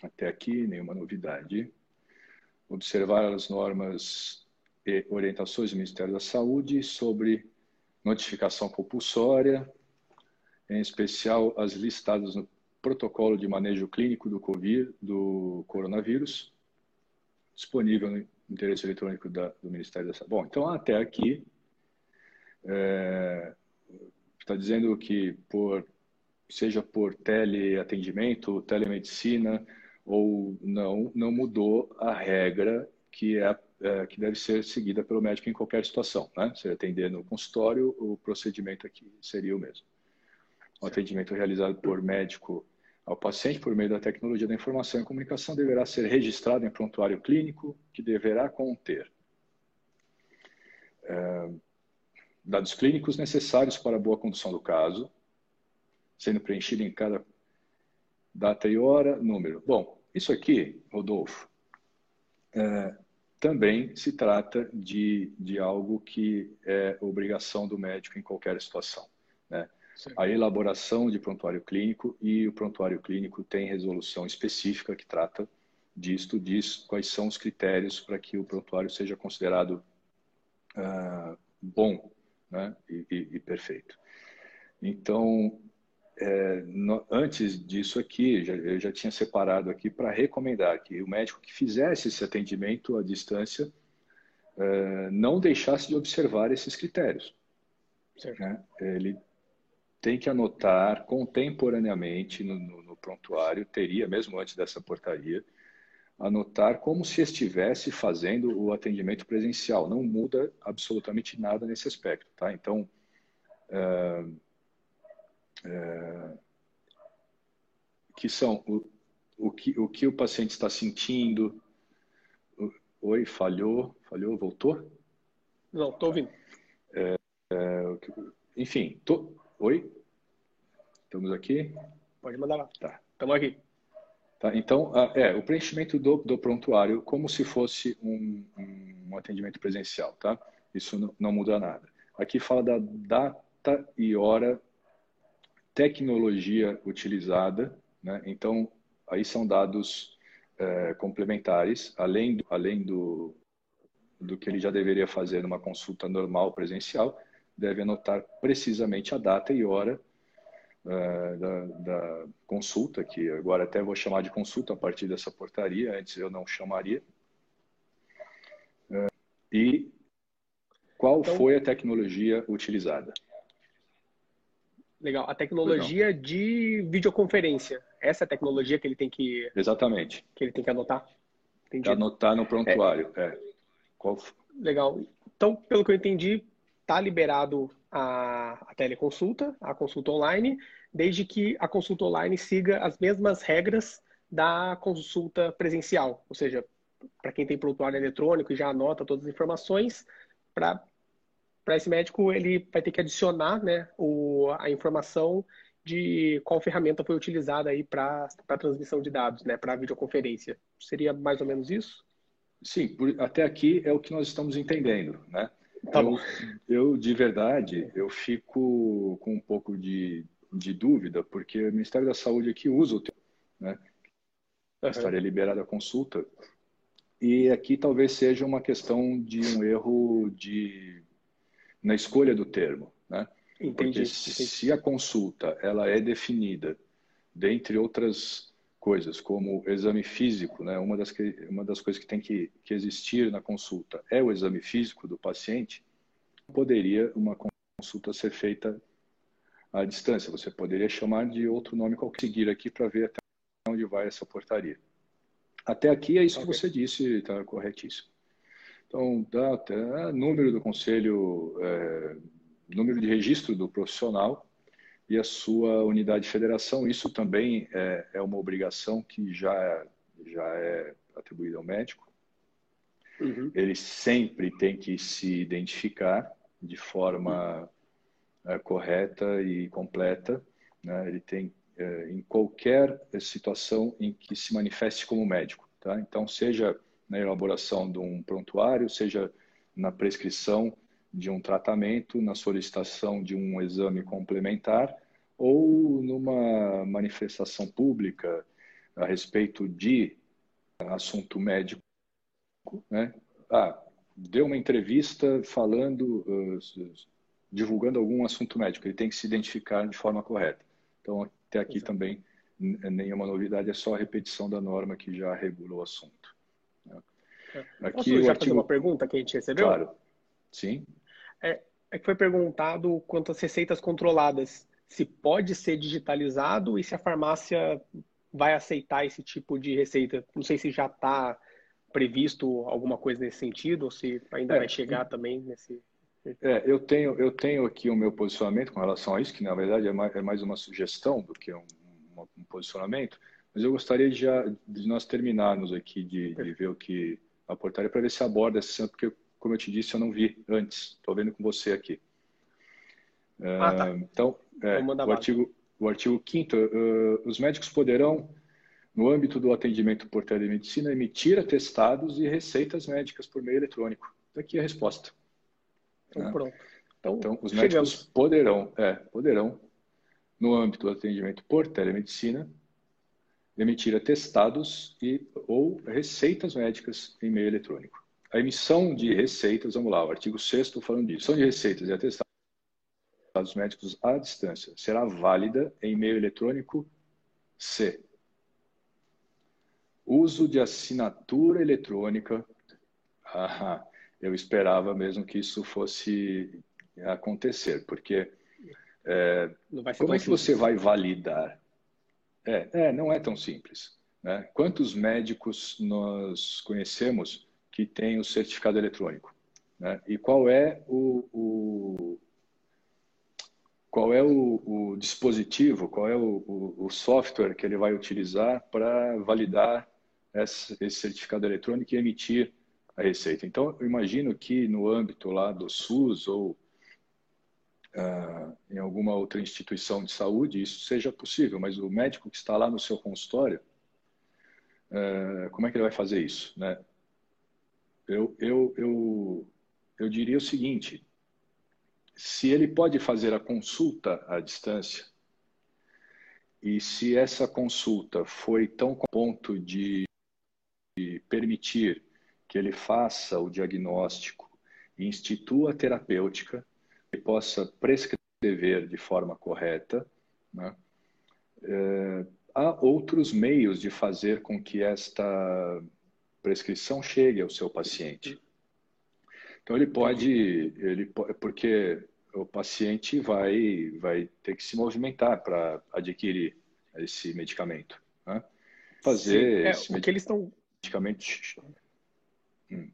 Até aqui, nenhuma novidade. Observar as normas e orientações do Ministério da Saúde sobre notificação compulsória, em especial as listadas no protocolo de manejo clínico do COVID, do coronavírus, disponível no endereço eletrônico da, do Ministério da Saúde. Bom, então até aqui é, tá dizendo que por seja por teleatendimento, telemedicina ou não, não mudou a regra que é, é, que deve ser seguida pelo médico em qualquer situação, né? Se atender no consultório, o procedimento aqui seria o mesmo. O atendimento realizado por médico ao paciente por meio da tecnologia da informação e comunicação deverá ser registrado em prontuário clínico, que deverá conter é, dados clínicos necessários para a boa condução do caso, sendo preenchido em cada data e hora, número. Bom, isso aqui, Rodolfo, é, também se trata de, de algo que é obrigação do médico em qualquer situação. Né? a elaboração de prontuário clínico e o prontuário clínico tem resolução específica que trata disto, diz quais são os critérios para que o prontuário seja considerado uh, bom né, e, e, e, perfeito. Então, é, no, antes disso aqui, já, eu já tinha separado aqui para recomendar que o médico que fizesse esse atendimento à distância uh, não deixasse de observar esses critérios. Né? Ele tem que anotar contemporaneamente no, no, no, prontuário, teria, mesmo antes dessa portaria, anotar como se estivesse fazendo o atendimento presencial. Não muda absolutamente nada nesse aspecto, tá? Então, é, é, que são o, o, que, o que o paciente está sentindo. Oi, falhou, falhou, voltou? Não, estou ouvindo. É, enfim, tô, Oi? Estamos aqui? Pode mandar lá. Tá. Estamos aqui. Tá, então, é, o preenchimento do, do prontuário como se fosse um, um, atendimento presencial, tá? Isso não, não muda nada. Aqui fala da data e hora, tecnologia utilizada, né? Então, aí são dados é, complementares, além, do, além do, do que ele já deveria fazer numa consulta normal presencial, deve anotar precisamente a data e hora uh, da, da, consulta, que agora até vou chamar de consulta a partir dessa portaria, antes eu não chamaria. Uh, e qual então, foi a tecnologia utilizada? Legal. A tecnologia Legal. de videoconferência. Essa é a tecnologia que ele tem que. Exatamente. Que ele tem que anotar. Entendi. Anotar no prontuário. É. é. Qual... Legal. Então, pelo que eu entendi, está liberado a, a, teleconsulta, a consulta online, desde que a consulta online siga as mesmas regras da consulta presencial. Ou seja, para quem tem prontuário eletrônico e já anota todas as informações, para esse médico ele vai ter que adicionar né, o, a informação de qual ferramenta foi utilizada aí para a transmissão de dados, né, para a videoconferência. Seria mais ou menos isso? Sim, por, até aqui é o que nós estamos entendendo, né? Tá eu, eu, de verdade, eu fico com um pouco de, de dúvida, porque o Ministério da Saúde aqui usa o termo, né? Uhum. Estaria liberada a consulta. E aqui talvez seja uma questão de um erro de, na escolha do termo, né? Entendi, Porque entendi. se a consulta ela é definida, dentre outras coisas, como exame físico, né? uma, das que, uma das coisas que tem que, que existir na consulta é o exame físico do paciente, poderia uma consulta ser feita à distância. Você poderia chamar de outro nome qualquer, seguir aqui para ver até onde vai essa portaria. Até aqui é isso okay. que você disse, está corretíssimo. Então, data, número do conselho, é, número de registro do profissional e a sua unidade de federação. Isso também é, é uma obrigação que já, já é atribuída ao médico. Uhum. Ele sempre tem que se identificar de forma uhum. é, correta e completa. Né? Ele tem é, em qualquer situação em que se manifeste como médico. Tá? Então, seja na elaboração de um prontuário, seja na prescrição de um tratamento, na solicitação de um exame complementar ou numa manifestação pública a respeito de assunto médico, né? Ah, deu uma entrevista falando, uh, divulgando algum assunto médico, ele tem que se identificar de forma correta. Então, até aqui Exato. também nenhuma novidade, é só a repetição da norma que já regula o assunto. Né? É. Aqui Posso já artigo... fazer uma pergunta que a gente recebeu? Claro, sim. É, é que foi perguntado quanto às receitas controladas, se pode ser digitalizado e se a farmácia vai aceitar esse tipo de receita. Não sei se já está previsto alguma coisa nesse sentido ou se ainda é, vai chegar também nesse. É, eu tenho, eu tenho aqui o meu posicionamento com relação a isso, que na verdade é mais, é mais uma sugestão do que um, um, posicionamento, mas eu gostaria de, já, de nós terminarmos aqui de, de ver o que a portaria para ver se aborda esse porque como eu te disse, eu não vi antes. Estou vendo com você aqui. Ah, tá. Então, é, o, artigo, o artigo 5 uh, os médicos poderão, no âmbito do atendimento por telemedicina, emitir atestados e receitas médicas por meio eletrônico. Aqui é a resposta. Então, né? pronto. Então, então os chegamos. médicos poderão, é, poderão, no âmbito do atendimento por telemedicina, emitir atestados e, ou receitas médicas em meio eletrônico. A emissão de receitas, vamos lá, o artigo 6 falando disso. Emissão de receitas e atestados médicos à distância será válida em meio eletrônico C. Uso de assinatura eletrônica. Ah, eu esperava mesmo que isso fosse acontecer, porque é, como é que você vai validar? É, é, não é tão simples. Né? Quantos médicos nós conhecemos que tem o certificado eletrônico. Né? E qual é o, o qual é o, o, dispositivo, qual é o, o, software que ele vai utilizar para validar esse, esse, certificado eletrônico e emitir a receita. Então, eu imagino que no âmbito lá do SUS ou uh, em alguma outra instituição de saúde isso seja possível, mas o médico que está lá no seu consultório, uh, como é que ele vai fazer isso? Né? Eu, eu, eu, eu diria o seguinte: se ele pode fazer a consulta à distância, e se essa consulta foi tão ponto de, permitir que ele faça o diagnóstico e institua a terapêutica, e possa prescrever de forma correta, né? é, há outros meios de fazer com que esta prescrição chegue ao seu paciente. Então ele pode, ele porque o paciente vai vai ter que se movimentar para adquirir esse medicamento, né? fazer é, esse o que eles estão medicamento. Hum.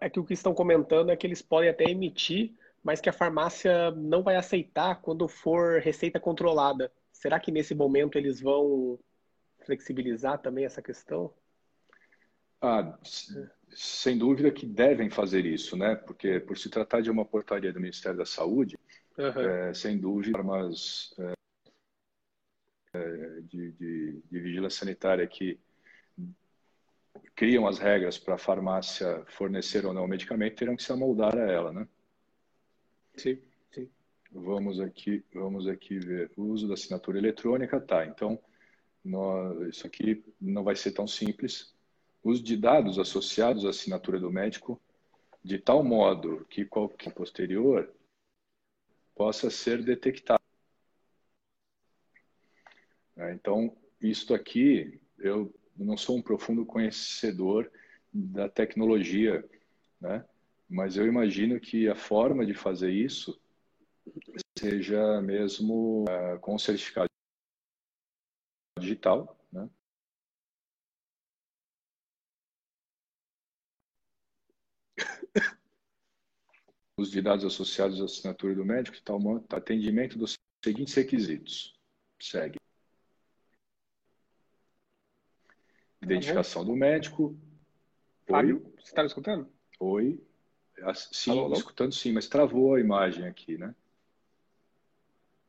É que o que estão comentando é que eles podem até emitir, mas que a farmácia não vai aceitar quando for receita controlada. Será que nesse momento eles vão flexibilizar também essa questão? Ah, sem dúvida que devem fazer isso, né? Porque por se tratar de uma portaria do Ministério da Saúde, uhum. é, sem dúvida, formas é, é, de, de, de, vigilância sanitária que criam as regras para a farmácia fornecer ou não o medicamento terão que se amoldar a ela, né? Sim, sim. Vamos aqui, vamos aqui ver o uso da assinatura eletrônica, tá? Então, nós, isso aqui não vai ser tão simples. Uso de dados associados à assinatura do médico, de tal modo que qualquer posterior possa ser detectado. É, então, isto aqui, eu não sou um profundo conhecedor da tecnologia, né? mas eu imagino que a forma de fazer isso seja mesmo uh, com certificado digital, né? Os de dados associados à assinatura do médico, tal atendimento dos seguintes requisitos. Segue. Identificação do médico. Fábio, Oi. você está me escutando? Oi. Sim, alô, alô? escutando sim, mas travou a imagem aqui, né?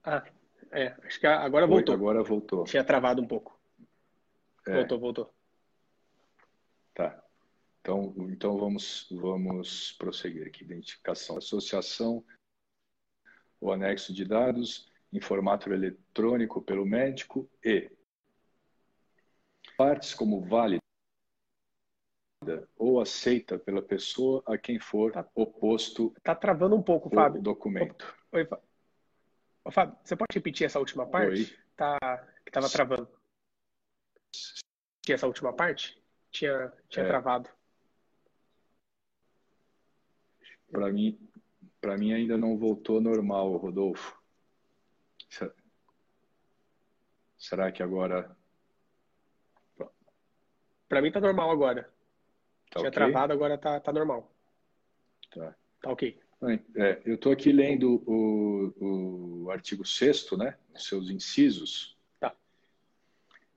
Ah, é. Acho que agora voltou. Oi, agora voltou. Tinha travado um pouco. É. Voltou, voltou. Tá. Então, então vamos, vamos prosseguir aqui. Identificação, associação, o anexo de dados em formato eletrônico pelo médico e partes como válida ou aceita pela pessoa a quem for tá, oposto. Está travando um pouco, Fábio. Documento. Oi, Ô, Fábio, você pode repetir essa última parte? Oi. Tá, que estava travando. Tinha essa última parte? Tinha, tinha é. travado. Para mim, para mim ainda não voltou normal, Rodolfo. Será que agora Pra mim tá normal agora. Tá Tinha okay. travado, agora tá, tá normal. Tá. Tá ok. É, eu estou aqui lendo o, o artigo 6 né? Seus incisos. Tá.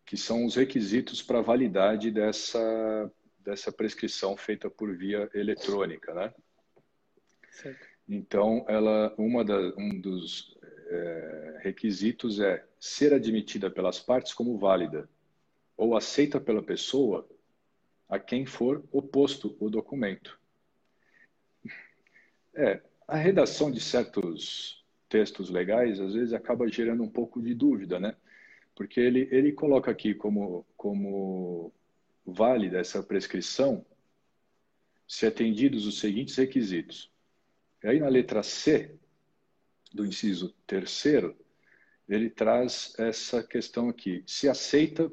Que são os requisitos para validade dessa, dessa prescrição feita por via eletrônica, né? Então, ela, uma da, um dos é, requisitos é ser admitida pelas partes como válida ou aceita pela pessoa a quem for oposto o documento. É, a redação de certos textos legais às vezes acaba gerando um pouco de dúvida, né? Porque ele, ele coloca aqui como, como válida essa prescrição se atendidos os seguintes requisitos. E aí na letra C do inciso terceiro, ele traz essa questão aqui. Se aceita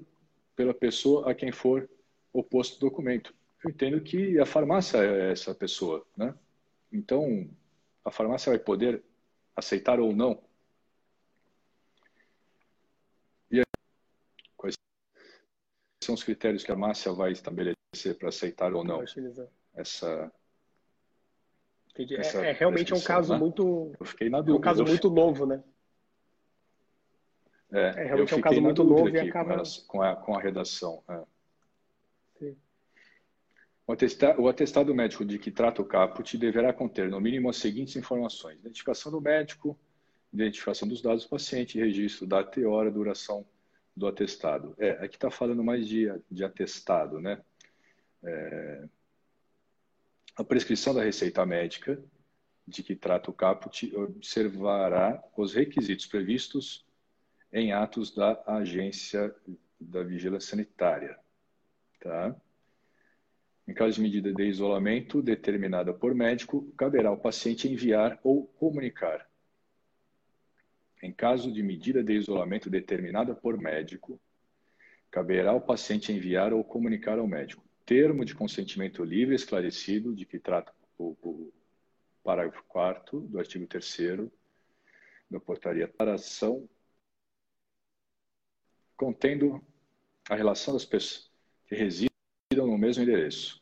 pela pessoa a quem for oposto o documento. Eu entendo que a farmácia é essa pessoa, né? Então, a farmácia vai poder aceitar ou não. E aí, quais são os critérios que a farmácia vai estabelecer para aceitar ou não essa é, é, realmente é um caso né? muito. Eu fiquei na dúvida. É um caso muito novo, né? É, é realmente é um caso muito novo e acaba. Com a, com a redação. É. O, atestado, o atestado médico de que trata o caput deverá conter, no mínimo, as seguintes informações: identificação do médico, identificação dos dados do paciente, registro, data e hora, duração do atestado. É, aqui está falando mais de, de atestado, né? É, a prescrição da receita médica de que trata o caput observará os requisitos previstos em atos da agência da vigilância sanitária. Tá? Em caso de medida de isolamento determinada por médico, caberá ao paciente enviar ou comunicar. Em caso de medida de isolamento determinada por médico, caberá ao paciente enviar ou comunicar ao médico termo de consentimento livre esclarecido de que trata o, o parágrafo 4 do artigo 3 da portaria para ação contendo a relação das pessoas que residam no mesmo endereço.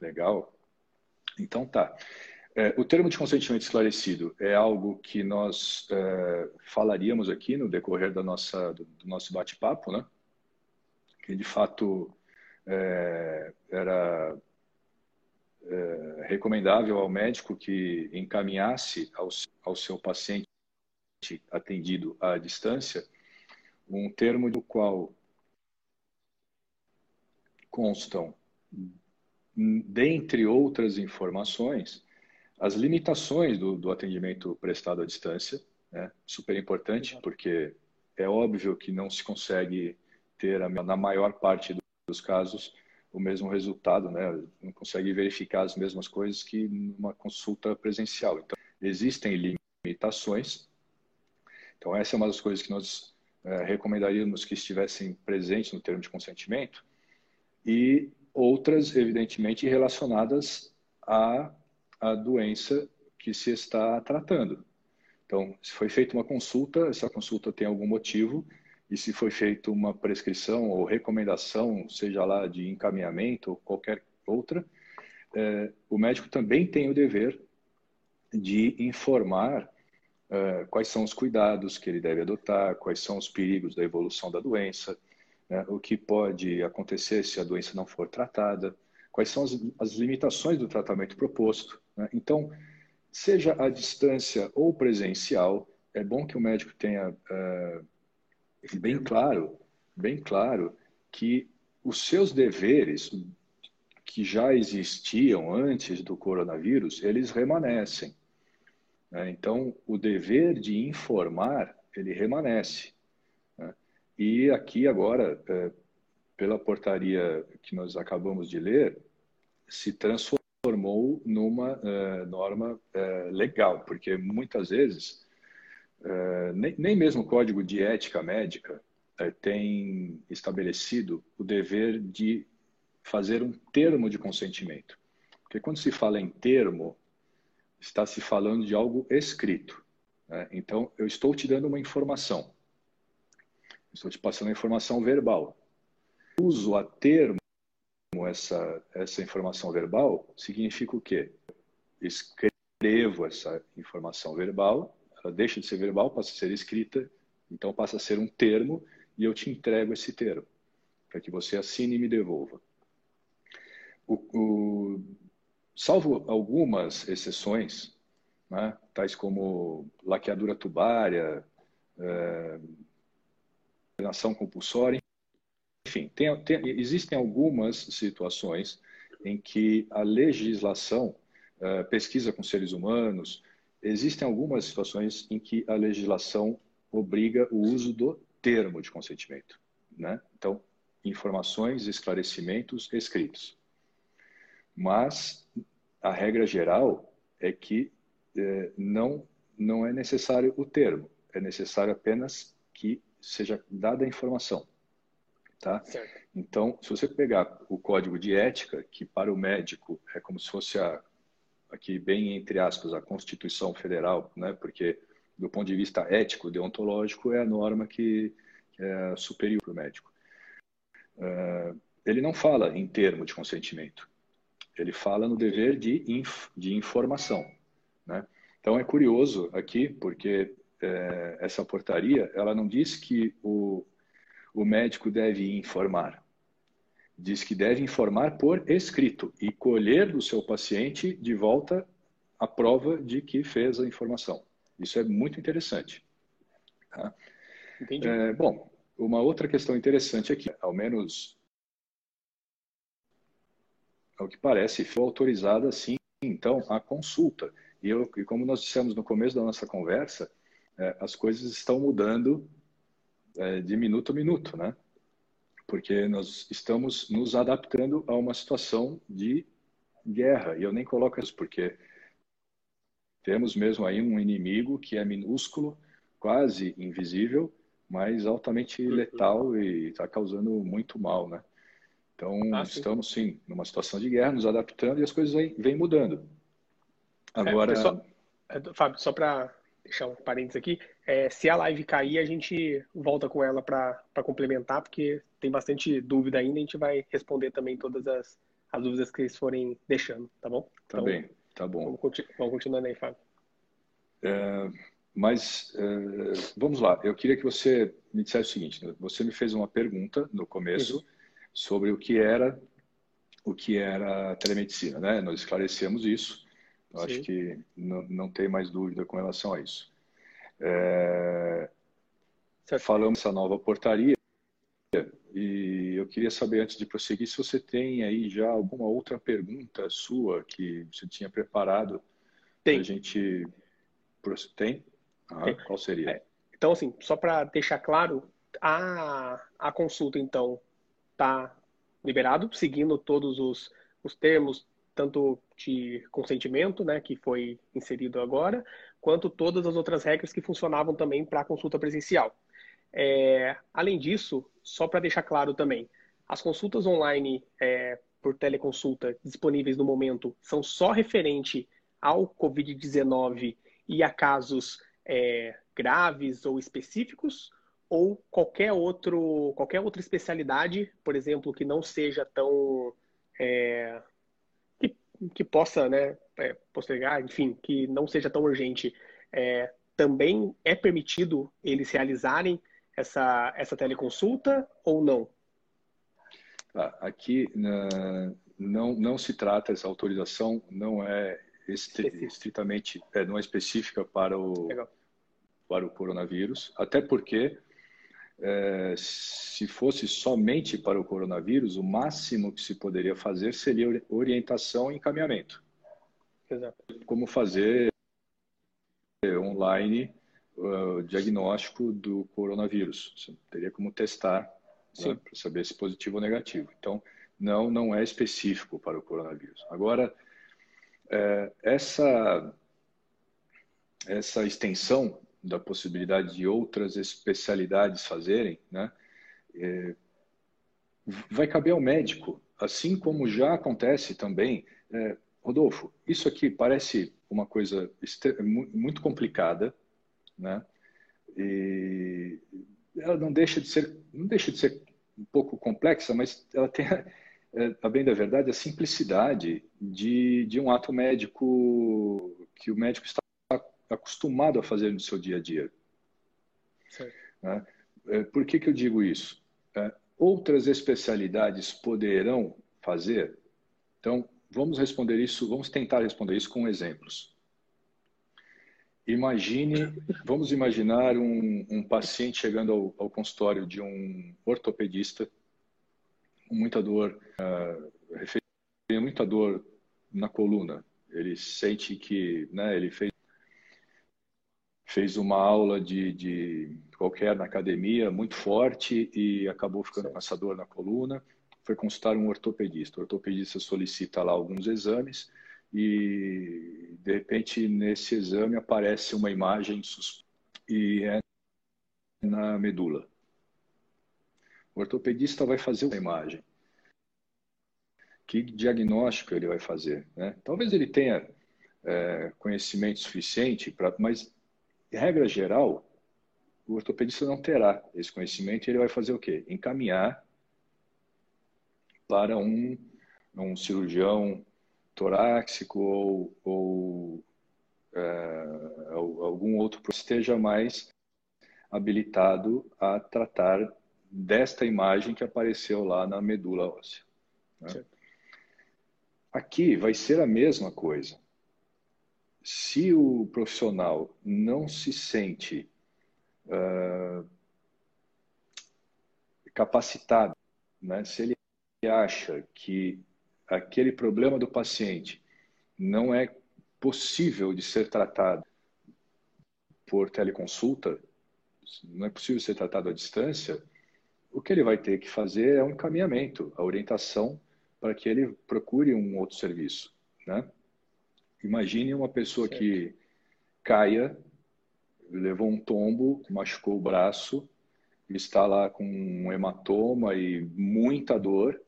Legal? Então tá. É, o termo de consentimento esclarecido é algo que nós é, falaríamos aqui no decorrer da nossa, do, do nosso bate-papo, né? Que de fato é, era é, recomendável ao médico que encaminhasse ao, ao seu paciente atendido à distância um termo do qual constam dentre outras informações, as limitações do, do atendimento prestado à distância, né? super importante, porque é óbvio que não se consegue ter, na maior parte dos casos, o mesmo resultado, né? não consegue verificar as mesmas coisas que numa consulta presencial. Então, existem limitações. Então, essa é uma das coisas que nós é, recomendaríamos que estivessem presentes no termo de consentimento. E outras, evidentemente, relacionadas à, à doença que se está tratando. Então, se foi feita uma consulta, essa consulta tem algum motivo, e se foi feita uma prescrição ou recomendação, seja lá de encaminhamento ou qualquer outra, é, o médico também tem o dever de informar é, quais são os cuidados que ele deve adotar, quais são os perigos da evolução da doença, né, o que pode acontecer se a doença não for tratada, quais são as, as limitações do tratamento proposto. Né? Então, seja à distância ou presencial, é bom que o médico tenha uh, bem claro, bem claro que os seus deveres que já existiam antes do coronavírus, eles remanescem. Né? Então, o dever de informar, ele remanesce. E aqui agora, é, pela portaria que nós acabamos de ler, se transformou numa é, norma é, legal, porque muitas vezes nem, nem mesmo o Código de Ética Médica tem estabelecido o dever de fazer um termo de consentimento. Porque quando se fala em termo, está se falando de algo escrito. Né? Então, eu estou te dando uma informação. Estou te passando a informação verbal. Uso a termo essa, essa informação verbal significa o quê? Escrevo essa informação verbal, ela deixa de ser verbal, passa a ser escrita, então passa a ser um termo e eu te entrego esse termo para que você assine e me devolva. O, o, salvo algumas exceções, né, tais como laqueadura tubária, é, compulsória. Enfim, tem, tem, existem algumas situações em que a legislação, uh, pesquisa com seres humanos, existem algumas situações em que a legislação obriga o uso do termo de consentimento. Né? Então, informações, esclarecimentos escritos. Mas a regra geral é que eh, não, não é necessário o termo, é necessário apenas que seja dada a informação. Tá? Certo. Então, se você pegar o código de ética, que para o médico é como se fosse a, aqui bem entre aspas, a Constituição Federal, né? porque do ponto de vista ético, deontológico, é a norma que, é superior para o médico. Uh, ele não fala em termo de consentimento, ele fala no dever de, inf, de informação. Né? Então é curioso aqui, porque é, essa portaria, ela não diz que o, o médico deve informar. Diz que deve informar por escrito e colher do seu paciente de volta a prova de que fez a informação. Isso é muito interessante. Tá? Entendi. É, bom, uma outra questão interessante aqui, ao menos ao que parece, foi autorizada sim, então, a consulta. E, eu, e como nós dissemos no começo da nossa conversa, é, as coisas estão mudando é, de minuto a minuto, né? Porque nós estamos nos adaptando a uma situação de guerra. E eu nem coloco isso porque temos mesmo aí um inimigo que é minúsculo, quase invisível, mas altamente uhum. letal e está causando muito mal, né? Então, ah, estamos sim numa situação de guerra, nos adaptando e as coisas vêm mudando. É, Agora. É, Fábio, só para deixar um parênteses aqui. É, se a live cair, a gente volta com ela para complementar, porque tem bastante dúvida ainda. A gente vai responder também todas as, as dúvidas que eles forem deixando, tá bom? Tá então, bem, tá bom. Vamos, continu vamos continuando aí, Fábio. É, mas é, vamos lá, eu queria que você me dissesse o seguinte: né? você me fez uma pergunta no começo uhum. sobre o que era o que era telemedicina, né? Nós esclarecemos isso. Eu acho que não, não tem mais dúvida com relação a isso. É, falamos essa nova portaria e eu queria saber, antes de prosseguir, se você tem aí já alguma outra pergunta sua que você tinha preparado tem. a gente... Tem? Ah, tem. Qual seria? É. Então, assim, só para deixar claro, a, a consulta, então, está liberado, seguindo todos os, os termos, tanto de consentimento, né, que foi inserido agora, quanto todas as outras regras que funcionavam também para a consulta presencial. É, além disso, só para deixar claro também, as consultas online é, por teleconsulta disponíveis no momento são só referente ao Covid-19 e a casos é, graves ou específicos, ou qualquer, outro, qualquer outra especialidade, por exemplo, que não seja tão. É, que, que, possa né, é, postergar, enfim, que não seja tão urgente, é, também é permitido eles realizarem essa, essa teleconsulta ou não? Tá, aqui não, não se trata, essa autorização não é estritamente, é, não é específica para o, para o coronavírus, até porque é, se fosse somente para o coronavírus, o máximo que se poderia fazer seria orientação e encaminhamento. Exato. Como fazer online uh, diagnóstico do coronavírus. Você teria como testar né, para saber se positivo ou negativo. Então, não, não é específico para o coronavírus. Agora, é, essa, essa extensão da possibilidade de outras especialidades fazerem, né, é, vai caber ao médico, assim como já acontece também. É, Rodolfo, isso aqui parece uma coisa muito complicada, né? E ela não deixa de ser, não deixa de ser um pouco complexa, mas ela tem, é, a bem da verdade, a simplicidade de, de um ato médico que o médico está acostumado a fazer no seu dia a dia. Né? É, por que, que eu digo isso? É, outras especialidades poderão fazer? Então, vamos responder isso, vamos tentar responder isso com exemplos. Imagine, vamos imaginar um, um paciente chegando ao, ao, consultório de um ortopedista com muita dor, uh, muita dor na coluna. Ele sente que, né, ele fez fez uma aula de, de qualquer na academia muito forte e acabou ficando com essa dor na coluna. Foi consultar um ortopedista. O ortopedista solicita lá alguns exames e de repente nesse exame aparece uma imagem e é na medula. O ortopedista vai fazer uma imagem. Que diagnóstico ele vai fazer? Né? Talvez ele tenha é, conhecimento suficiente, pra, mas regra geral, o ortopedista não terá esse conhecimento e ele vai fazer o quê? Encaminhar para um, um cirurgião torácico ou, ou é, algum outro esteja mais habilitado a tratar desta imagem que apareceu lá na medula óssea. Né? Aqui vai ser a mesma coisa. Se o profissional não se sente uh, capacitado, né? se ele acha que aquele problema do paciente não é possível de ser tratado por teleconsulta, não é possível ser tratado à distância, o que ele vai ter que fazer é um encaminhamento, a orientação para que ele procure um outro serviço, né? Imagine uma pessoa certo. que caia, levou um tombo, machucou o braço, está lá com um hematoma e muita dor,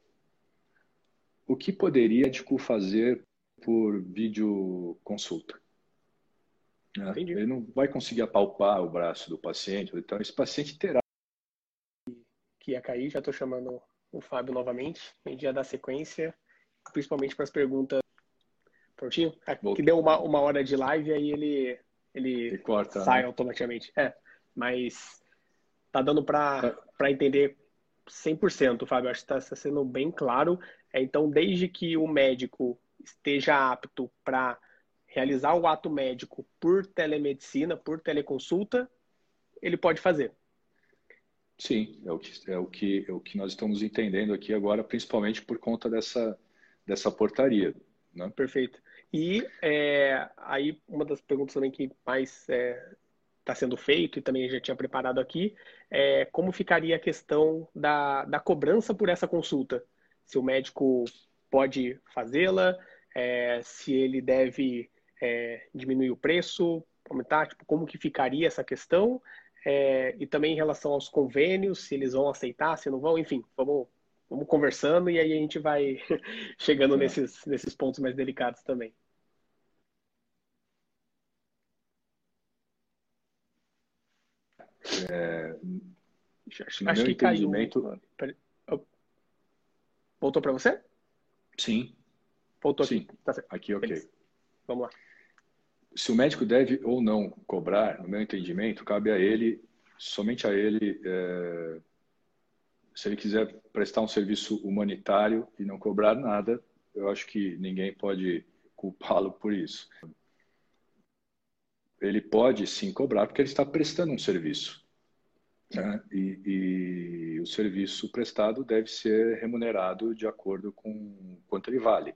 o que poderia o médico fazer por videoconsulta? Né? Ele não vai conseguir apalpar o braço do paciente, então esse paciente terá. Que ia cair, já estou chamando o Fábio novamente, a gente já dá sequência, principalmente para as perguntas. Prontinho? Que deu uma, uma hora de live, aí ele, ele, corta, sai né? automaticamente. É, mas tá dando para tá. entender 100%, Fábio. Acho que está sendo bem claro. É, então, desde que o médico esteja apto para realizar o ato médico por telemedicina, por teleconsulta, ele pode fazer. Sim, é o que, é o que, é o que nós estamos entendendo aqui agora, principalmente por conta dessa, dessa portaria. Né? Perfeito. E é, aí uma das perguntas também que mais está é, sendo feito e também já tinha preparado aqui é como ficaria a questão da, da cobrança por essa consulta? Se o médico pode fazê-la, é, se ele deve é, diminuir o preço, aumentar, tipo, como que ficaria essa questão? É, e também em relação aos convênios, se eles vão aceitar, se não vão, enfim, vamos, vamos conversando e aí a gente vai chegando nesses, nesses pontos mais delicados também. É, acho, acho que entendimento... caiu. Voltou para você? Sim. Voltou aqui. Sim. Tá aqui, ok. Beleza. Vamos lá se o médico deve ou não cobrar, no meu entendimento, cabe a ele, somente a ele, é, se ele quiser prestar um serviço humanitário e não cobrar nada, eu acho que ninguém pode culpá-lo por isso. Ele pode sim cobrar porque ele está prestando um serviço. Né? E, e, o serviço prestado deve ser remunerado de acordo com quanto ele vale.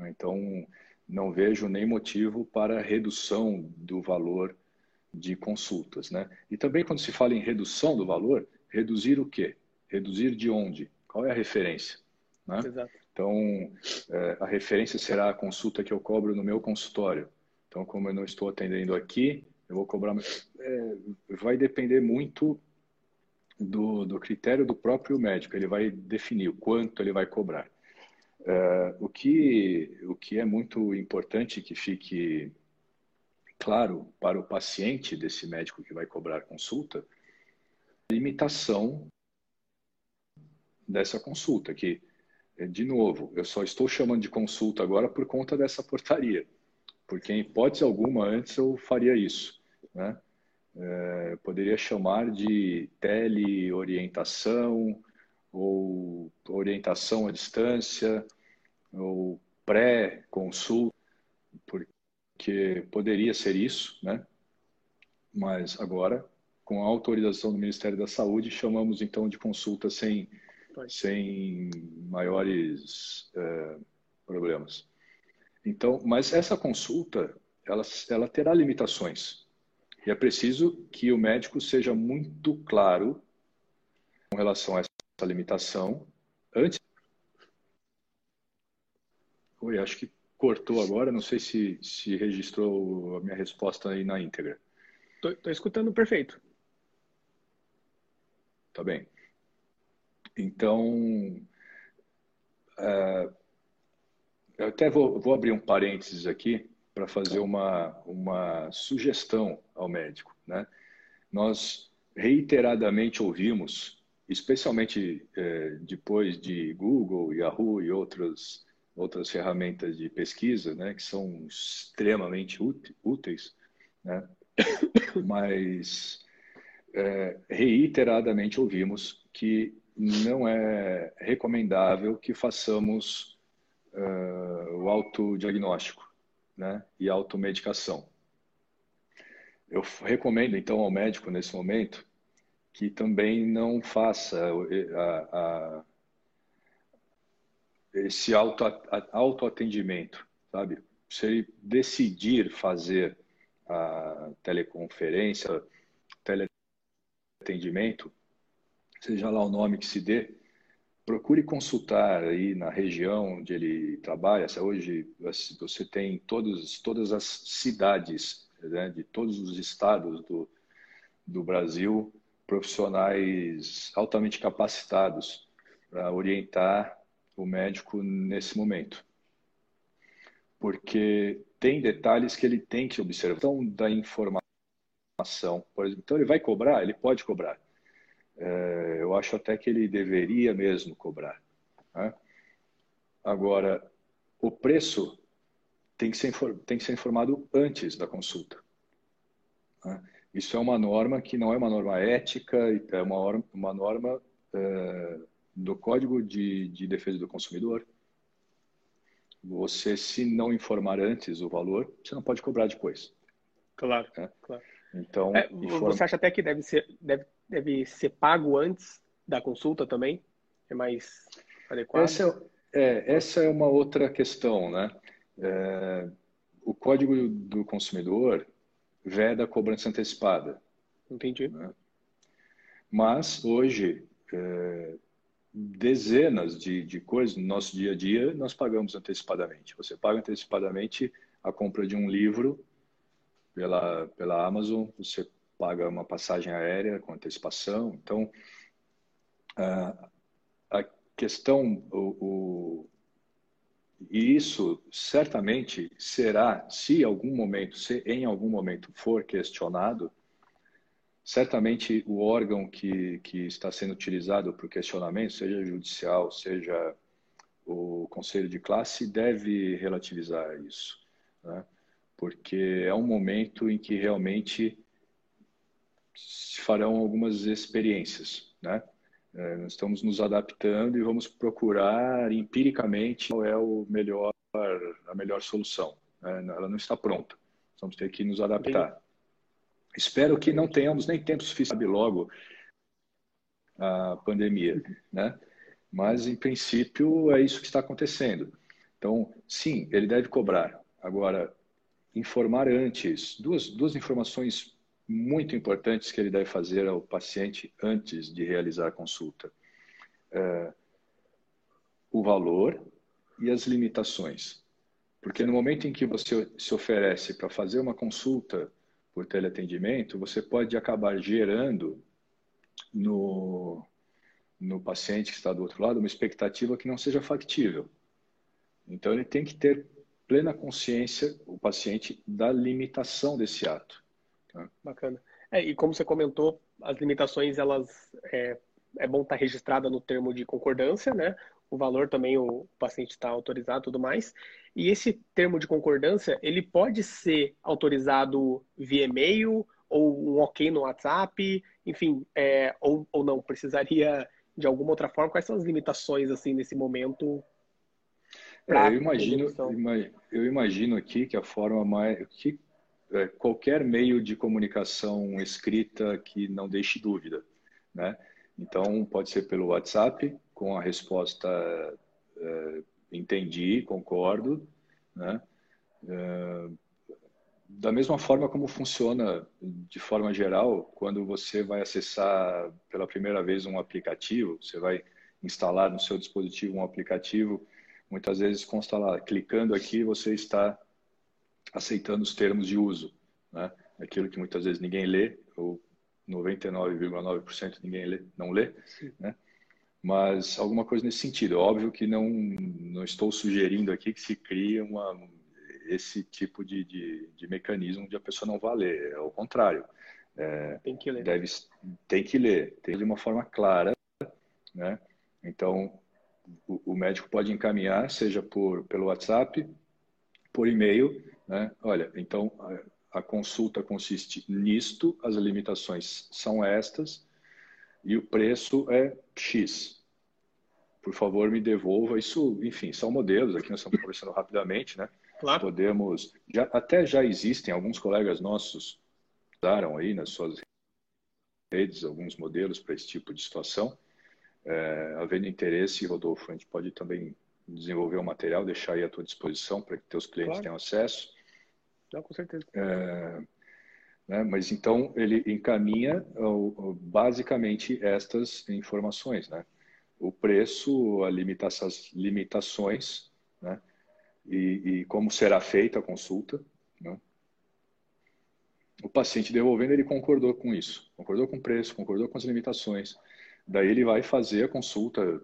Então, não vejo nem motivo para redução do valor de consultas. Né? E também, quando se fala em redução do valor, reduzir o quê? Reduzir de onde? Qual é a referência? Né? Então, é, a referência será a consulta que eu cobro no meu consultório. Então, como eu não estou atendendo aqui, eu vou cobrar. É, vai depender muito do, do critério do próprio médico. Ele vai definir o quanto ele vai cobrar. Uh, o, que, o que é muito importante que fique claro para o paciente desse médico que vai cobrar consulta, limitação dessa consulta, que, de novo, eu só estou chamando de consulta agora por conta dessa portaria, porque em hipótese alguma antes eu faria isso, né? É, poderia chamar de teleorientação ou orientação à distância, ou pré-consulta, porque poderia ser isso, né? Mas agora, com a autorização do Ministério da Saúde, chamamos então de consulta sem, sem maiores é, problemas. Então, mas essa consulta, ela, ela terá limitações. E é preciso que o médico seja muito claro com relação a essa limitação antes Oi, acho que cortou agora, não sei se, se registrou a minha resposta aí na íntegra. Estou escutando perfeito. Tá bem. Então, uh, eu até vou, vou abrir um parênteses aqui para fazer uma, uma sugestão ao médico. Né? Nós reiteradamente ouvimos, especialmente eh, depois de Google, Yahoo e outros outras ferramentas de pesquisa, né, que são extremamente úteis, né, mas é, reiteradamente ouvimos que não é recomendável que façamos uh, o autodiagnóstico né, e automedicação. Eu recomendo, então, ao médico, nesse momento, que também não faça a, a esse auto, autoatendimento, sabe? Se ele decidir fazer a teleconferência, teleatendimento, seja lá o nome que se dê, procure consultar aí na região onde ele trabalha. Se hoje você tem todos, todas as cidades né, de todos os estados do, do Brasil, profissionais altamente capacitados para orientar o médico nesse momento. Porque tem detalhes que ele tem que observar. Então, da informação, por exemplo, então ele vai cobrar? Ele pode cobrar. É, eu acho até que ele deveria mesmo cobrar. Né? Agora, o preço tem que, ser, tem que ser informado antes da consulta. Né? Isso é uma norma que não é uma norma ética, é uma, uma norma é, do Código de, de Defesa do Consumidor, você, se não informar antes o valor, você não pode cobrar depois. Claro, é. claro. Então, é, informa... Você acha até que deve, ser, deve deve ser pago antes da consulta também? É mais adequado? Essa é, é essa é uma outra questão, né? É, o Código do Consumidor veda a cobrança antecipada. Entendi. Né? Mas hoje, é, dezenas de, de coisas no nosso dia a dia nós pagamos antecipadamente. Você paga antecipadamente a compra de um livro pela, pela Amazon, você paga uma passagem aérea com antecipação. Então, a, questão, o, o, e isso certamente será, se algum momento, se em algum momento for questionado, certamente o órgão que, que está sendo utilizado para o questionamento, seja judicial, seja o conselho de classe, deve relativizar isso. Né? Porque é um momento em que realmente se farão algumas experiências. Né? É, nós estamos nos adaptando e vamos procurar empiricamente qual é o melhor, a melhor solução. Né? Ela não está pronta. Vamos ter que nos adaptar. Espero que não tenhamos nem tempo suficiente logo a pandemia, né? Mas em princípio é isso que está acontecendo. Então, sim, ele deve cobrar. Agora, informar antes, duas, duas informações muito importantes que ele deve fazer ao paciente antes de realizar a consulta. É, o valor e as limitações. Porque no momento em que você se oferece para fazer uma consulta por teleatendimento, você pode acabar gerando no, no paciente que está do outro lado uma expectativa que não seja factível. Então, ele tem que ter plena consciência, o paciente, da limitação desse ato. Tá? Bacana. É, e como você comentou, as limitações, elas é, é bom estar tá registrada no termo de concordância, né? O valor também o paciente está autorizado tudo mais. E esse termo de concordância, ele pode ser autorizado via e-mail ou um ok no WhatsApp, enfim, é, ou, ou não, precisaria de alguma outra forma? Quais são as limitações, assim, nesse momento? É, eu imagino, eu imagino aqui que a forma mais, que é, qualquer meio de comunicação escrita que não deixe dúvida, né? Então, pode ser pelo WhatsApp, com a resposta é, entendi, concordo, né? É, da mesma forma como funciona de forma geral, quando você vai acessar pela primeira vez um aplicativo, você vai instalar no seu dispositivo um aplicativo, muitas vezes consta lá, clicando aqui você está aceitando os termos de uso, né? Aquilo que muitas vezes ninguém lê, ou 99,9% ninguém lê, não lê, né? Mas alguma coisa nesse sentido. Óbvio que não, não estou sugerindo aqui que se crie uma, esse tipo de, de, de mecanismo de a pessoa não vá ler. É o contrário. É, tem que ler. Deve, tem que ler. Tem de uma forma clara, né? Então, o, o médico pode encaminhar, seja por, pelo WhatsApp, por e-mail, né? Olha, então a, consulta consiste nisto, as limitações são estas e o preço é X. Por favor, me devolva. Isso, enfim, são modelos. Aqui nós estamos conversando rapidamente, né? Claro. Podemos, já, até já existem alguns colegas nossos usaram aí nas suas redes alguns modelos para esse tipo de situação. É, havendo interesse, Rodolfo, a gente pode também desenvolver o um material, deixar aí à tua disposição para que teus clientes claro. tenham acesso. Não, com certeza. É, né, mas então ele encaminha basicamente estas informações, né? O preço, a as limitações, né? E, e, como será feita a consulta, né? O paciente devolvendo, ele concordou com isso, concordou com o preço, concordou com as limitações. Daí ele vai fazer a consulta.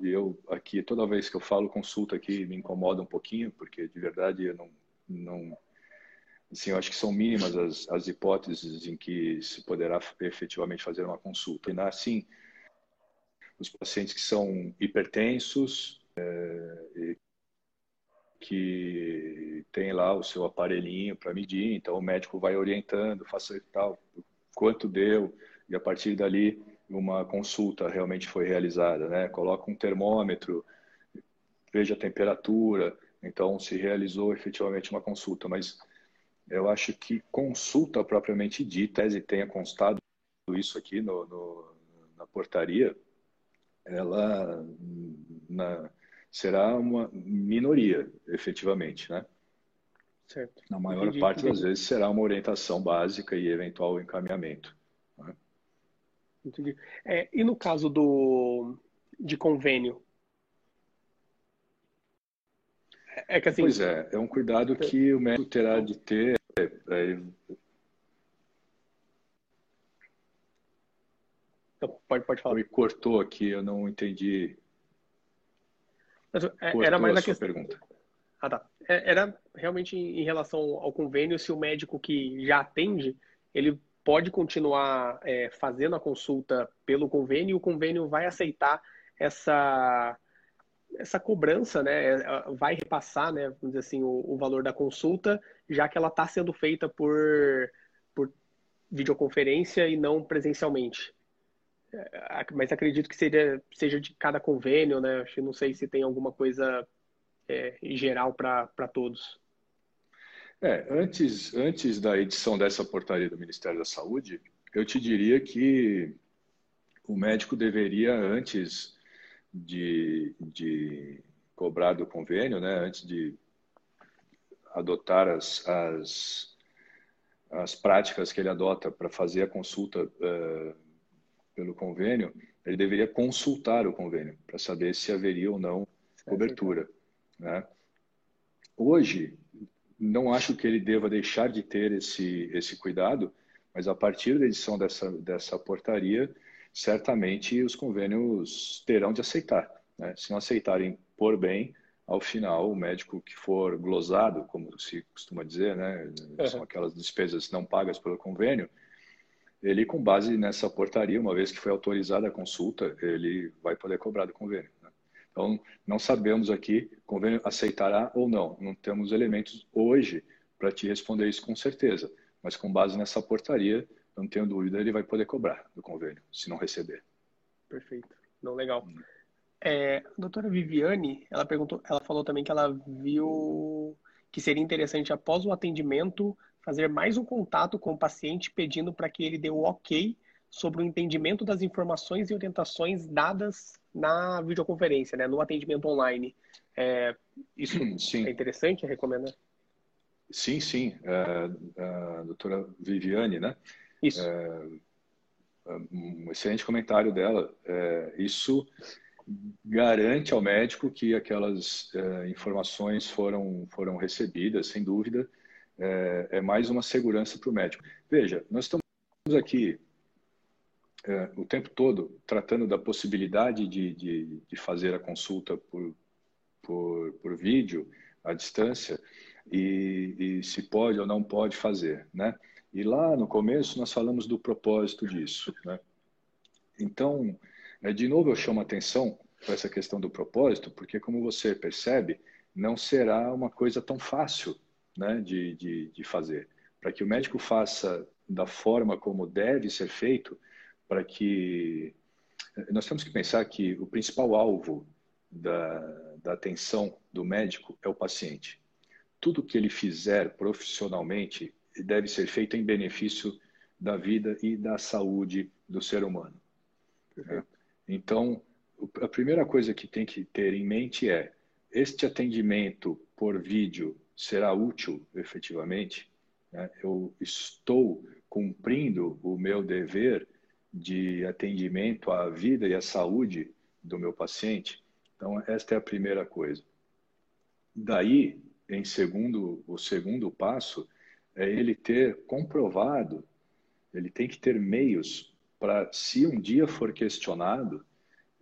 E eu aqui, toda vez que eu falo consulta aqui, me incomoda um pouquinho, porque de verdade eu não, não Assim, eu acho que são mínimas as, as hipóteses em que se poderá efetivamente fazer uma consulta. E, assim, os pacientes que são hipertensos, é, que tem lá o seu aparelhinho para medir, então o médico vai orientando, faça tal, quanto deu, e a partir dali uma consulta realmente foi realizada, né? Coloca um termômetro, veja a temperatura, então se realizou efetivamente uma consulta, mas eu acho que consulta propriamente dita, tese tenha constado isso aqui no, no na portaria, ela na, será uma minoria, efetivamente, né? Certo. Na maior entendi, parte das vezes será uma orientação básica e eventual encaminhamento. Né? Entendi. É, e no caso do de convênio? É que assim. Pois é, é um cuidado que o médico terá de ter. É, então, pode, pode falar. Me cortou aqui, eu não entendi. É, era mais a, a questão. Pergunta. Ah, tá. É, era realmente em relação ao convênio, se o médico que já atende, ele pode continuar é, fazendo a consulta pelo convênio e o convênio vai aceitar essa essa cobrança, né, é, vai repassar, né, vamos dizer assim, o, o valor da consulta, já que ela está sendo feita por, por videoconferência e não presencialmente. É, mas acredito que seja, seja de cada convênio, né? Não sei se tem alguma coisa é, geral para todos. É, antes, antes da edição dessa portaria do Ministério da Saúde, eu te diria que o médico deveria, antes de, de cobrar do convênio, né, antes de adotar as, as, as práticas que ele adota para fazer a consulta uh, pelo convênio, ele deveria consultar o convênio para saber se haveria ou não cobertura. Né? Hoje, não acho que ele deva deixar de ter esse, esse cuidado, mas a partir da edição dessa, dessa portaria, certamente os convênios terão de aceitar. Né? Se não aceitarem por bem, ao final, o médico que for glosado, como se costuma dizer, né? São aquelas despesas não pagas pelo convênio, ele, com base nessa portaria, uma vez que foi autorizada a consulta, ele vai poder cobrar do convênio. Então, não sabemos aqui, o convênio aceitará ou não. Não temos elementos hoje para te responder isso com certeza. Mas com base nessa portaria, não tenho dúvida, ele vai poder cobrar do convênio, se não receber. Perfeito. Não, legal. Hum. É, a doutora Viviane, ela perguntou, ela falou também que ela viu que seria interessante após o atendimento fazer mais um contato com o paciente pedindo para que ele dê o ok sobre o entendimento das informações e orientações dadas na videoconferência, né, no atendimento online. É, isso sim. é interessante, recomenda? Sim, sim. É, a doutora Viviane, né? Isso. É, um excelente comentário dela. É, isso garante ao médico que aquelas é, informações foram, foram recebidas, sem dúvida. É, é mais uma segurança para o médico. Veja, nós estamos aqui é, o tempo todo tratando da possibilidade de, de, de fazer a consulta por, por, por, vídeo, à distância, e, e, se pode ou não pode fazer, né? E lá no começo nós falamos do propósito disso, né? Então, é, de novo eu chamo a atenção para essa questão do propósito, porque como você percebe, não será uma coisa tão fácil né, de, de, de fazer. Para que o médico faça da forma como deve ser feito, para que nós temos que pensar que o principal alvo da, da atenção do médico é o paciente. Tudo que ele fizer profissionalmente deve ser feito em benefício da vida e da saúde do ser humano. Né? Então, a primeira coisa que tem que ter em mente é: este atendimento por vídeo será útil efetivamente? Né? Eu estou cumprindo o meu dever de atendimento à vida e à saúde do meu paciente. Então, esta é a primeira coisa. Daí, em segundo, o segundo passo é ele ter comprovado, ele tem que ter meios para, se um dia for questionado,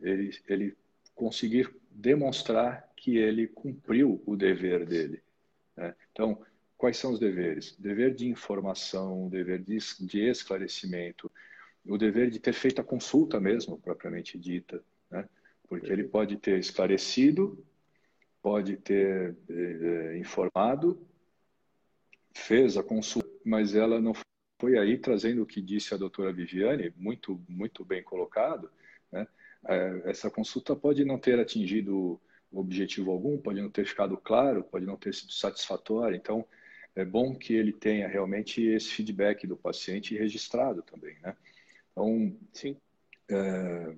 ele, ele conseguir demonstrar que ele cumpriu o dever dele. Né? Então, quais são os deveres? Dever de informação, dever de, de esclarecimento, o dever de ter feito a consulta mesmo, propriamente dita, né? porque ele pode ter esclarecido, pode ter eh, informado, fez a consulta, mas ela não foi aí trazendo o que disse a doutora Viviane, muito, muito bem colocado, né? Eh, essa consulta pode não ter atingido objetivo algum, pode não ter ficado claro, pode não ter sido satisfatório, então é bom que ele tenha realmente esse feedback do paciente registrado também, né? Então. É,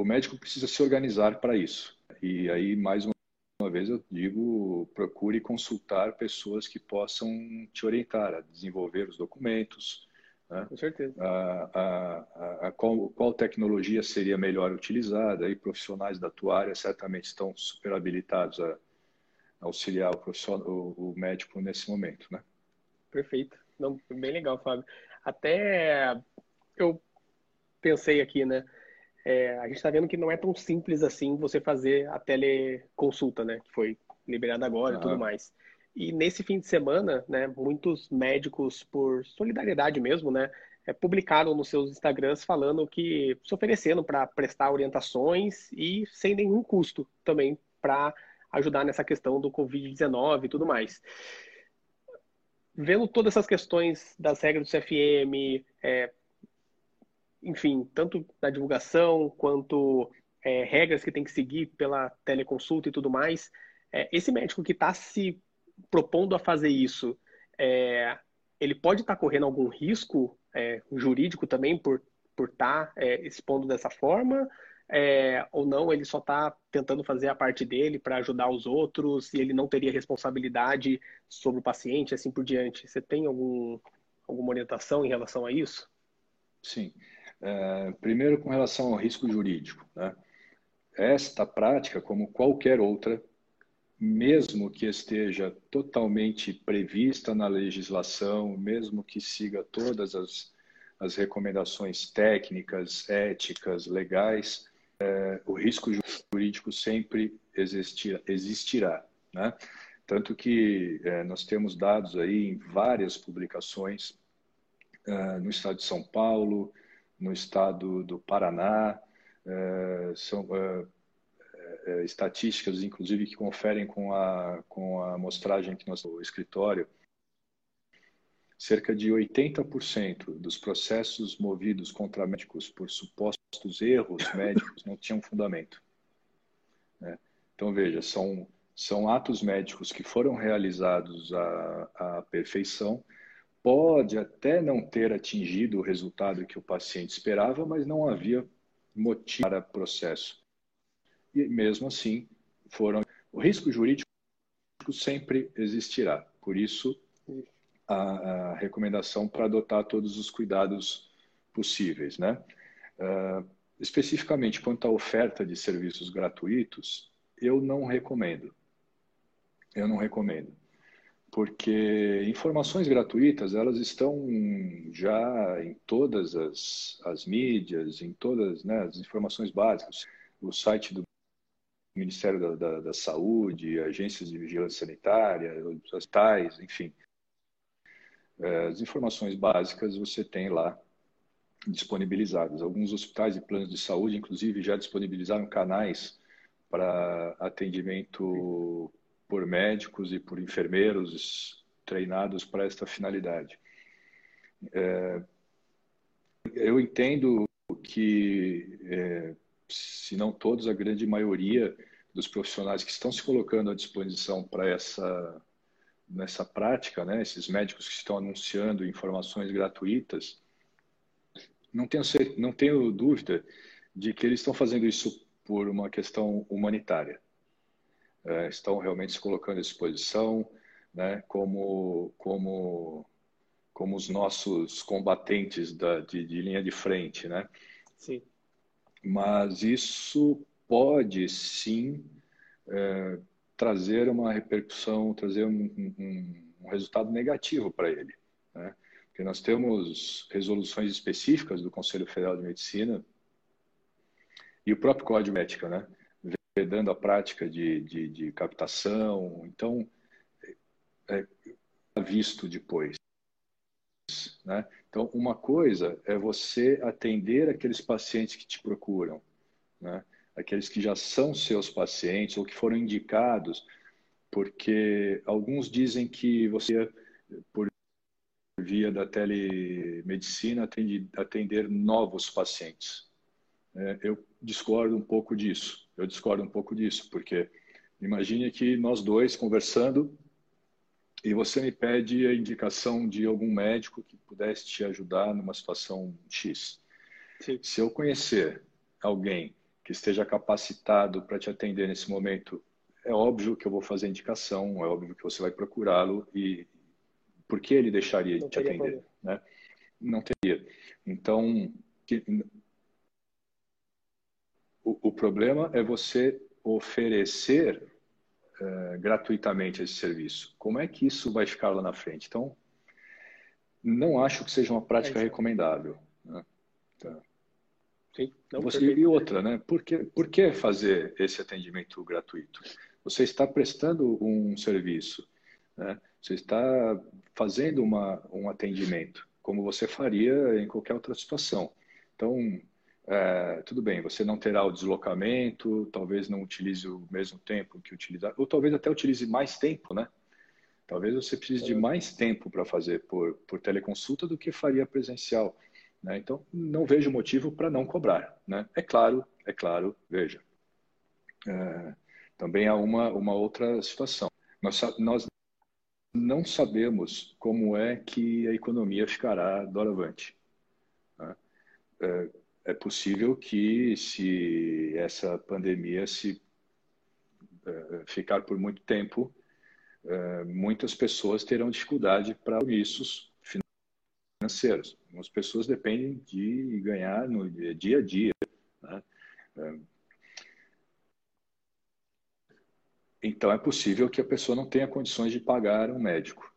o médico precisa se organizar para isso. E aí, mais uma uma vez eu digo, procure consultar pessoas que possam te orientar a desenvolver os documentos. Né? Com certeza. A, a, a, qual, qual, tecnologia seria melhor utilizada? E profissionais da tua área certamente estão super habilitados a, auxiliar o, o, o, médico nesse momento, né? Perfeito. Não, bem legal, Fábio. Até eu pensei aqui, né? É, a gente está vendo que não é tão simples assim você fazer a teleconsulta, né? Que foi liberada agora uhum. e tudo mais. E nesse fim de semana, né, muitos médicos, por solidariedade mesmo, né, é, publicaram nos seus Instagrams falando que se oferecendo para prestar orientações e sem nenhum custo também para ajudar nessa questão do Covid-19 e tudo mais. Vendo todas essas questões das regras do CFM, é, enfim, tanto na divulgação quanto é, regras que tem que seguir pela teleconsulta e tudo mais. É, esse médico que está se propondo a fazer isso, é, ele pode estar tá correndo algum risco é, jurídico também por por estar tá, é, expondo dessa forma? É, ou não, ele só está tentando fazer a parte dele para ajudar os outros e ele não teria responsabilidade sobre o paciente, assim por diante. Você tem algum, alguma orientação em relação a isso? Sim. É, primeiro, com relação ao risco jurídico. Né? Esta prática, como qualquer outra, mesmo que esteja totalmente prevista na legislação, mesmo que siga todas as, as recomendações técnicas, éticas, legais, é, o risco jurídico sempre existirá. existirá né? Tanto que é, nós temos dados aí em várias publicações é, no estado de São Paulo, no estado do Paraná, é, são é, é, estatísticas, inclusive, que conferem com a, com a amostragem que nós no escritório, cerca de 80% dos processos movidos contra médicos por supostos erros médicos não tinham fundamento. Né? Então, veja, são, são atos médicos que foram realizados à, à perfeição, pode até não ter atingido o resultado que o paciente esperava, mas não havia motivo para processo. E mesmo assim, foram o risco jurídico sempre existirá. Por isso, a, a recomendação para adotar todos os cuidados possíveis, né? Uh, especificamente quanto à oferta de serviços gratuitos, eu não recomendo. Eu não recomendo porque informações gratuitas elas estão já em todas as, as mídias, em todas né, as informações básicas, o site do Ministério da, da, da Saúde, agências de vigilância sanitária, hospitais, enfim. É, as informações básicas você tem lá disponibilizadas. Alguns hospitais e planos de saúde, inclusive, já disponibilizaram canais para atendimento por médicos e por enfermeiros treinados para esta finalidade. É, eu entendo que, é, se não todos, a grande maioria dos profissionais que estão se colocando à disposição para essa nessa prática, né, esses médicos que estão anunciando informações gratuitas, não tenho, não tenho dúvida de que eles estão fazendo isso por uma questão humanitária é, estão realmente se colocando à disposição, né, como, como, como os nossos combatentes da, de, de linha de frente, né? Sim. Mas isso pode sim é, trazer uma repercussão, trazer um, um, um resultado negativo para ele, né? Porque nós temos resoluções específicas do Conselho Federal de Medicina e o próprio Código de Ética, né? Vedando a prática de, de, de captação. Então, é, é visto depois. Né? Então, uma coisa é você atender aqueles pacientes que te procuram, né? aqueles que já são seus pacientes ou que foram indicados, porque alguns dizem que você, por via da telemedicina, atende, atender novos pacientes. É, eu discordo um pouco disso. Eu discordo um pouco disso, porque imagine que nós dois conversando e você me pede a indicação de algum médico que pudesse te ajudar numa situação X. Sim. Se eu conhecer alguém que esteja capacitado para te atender nesse momento, é óbvio que eu vou fazer indicação, é óbvio que você vai procurá-lo e por que ele deixaria de te atender? Né? Não teria. Então, que, o, o, problema é você oferecer uh, gratuitamente esse serviço. Como é que isso vai ficar lá na frente? Então, não acho que seja uma prática é recomendável. Né? Tá. Sim, não, Você, e outra, né? Por que, por que fazer esse atendimento gratuito? Você está prestando um serviço, né? você está fazendo uma, um atendimento, como você faria em qualquer outra situação. Então, é, tudo bem, você não terá o deslocamento, talvez não utilize o mesmo tempo que utilizar, ou talvez até utilize mais tempo, né? Talvez você precise de mais tempo para fazer por, por teleconsulta do que faria presencial. Né? Então, não vejo motivo para não cobrar. Né? É claro, é claro, veja. É, também há uma, uma outra situação. Nós, nós não sabemos como é que a economia ficará doravante. Né? É, é possível que, se essa pandemia se é, ficar por muito tempo, é, muitas pessoas terão dificuldade para compromissos financeiros. As pessoas dependem de ganhar no dia a dia. Né? É, então, é possível que a pessoa não tenha condições de pagar um médico.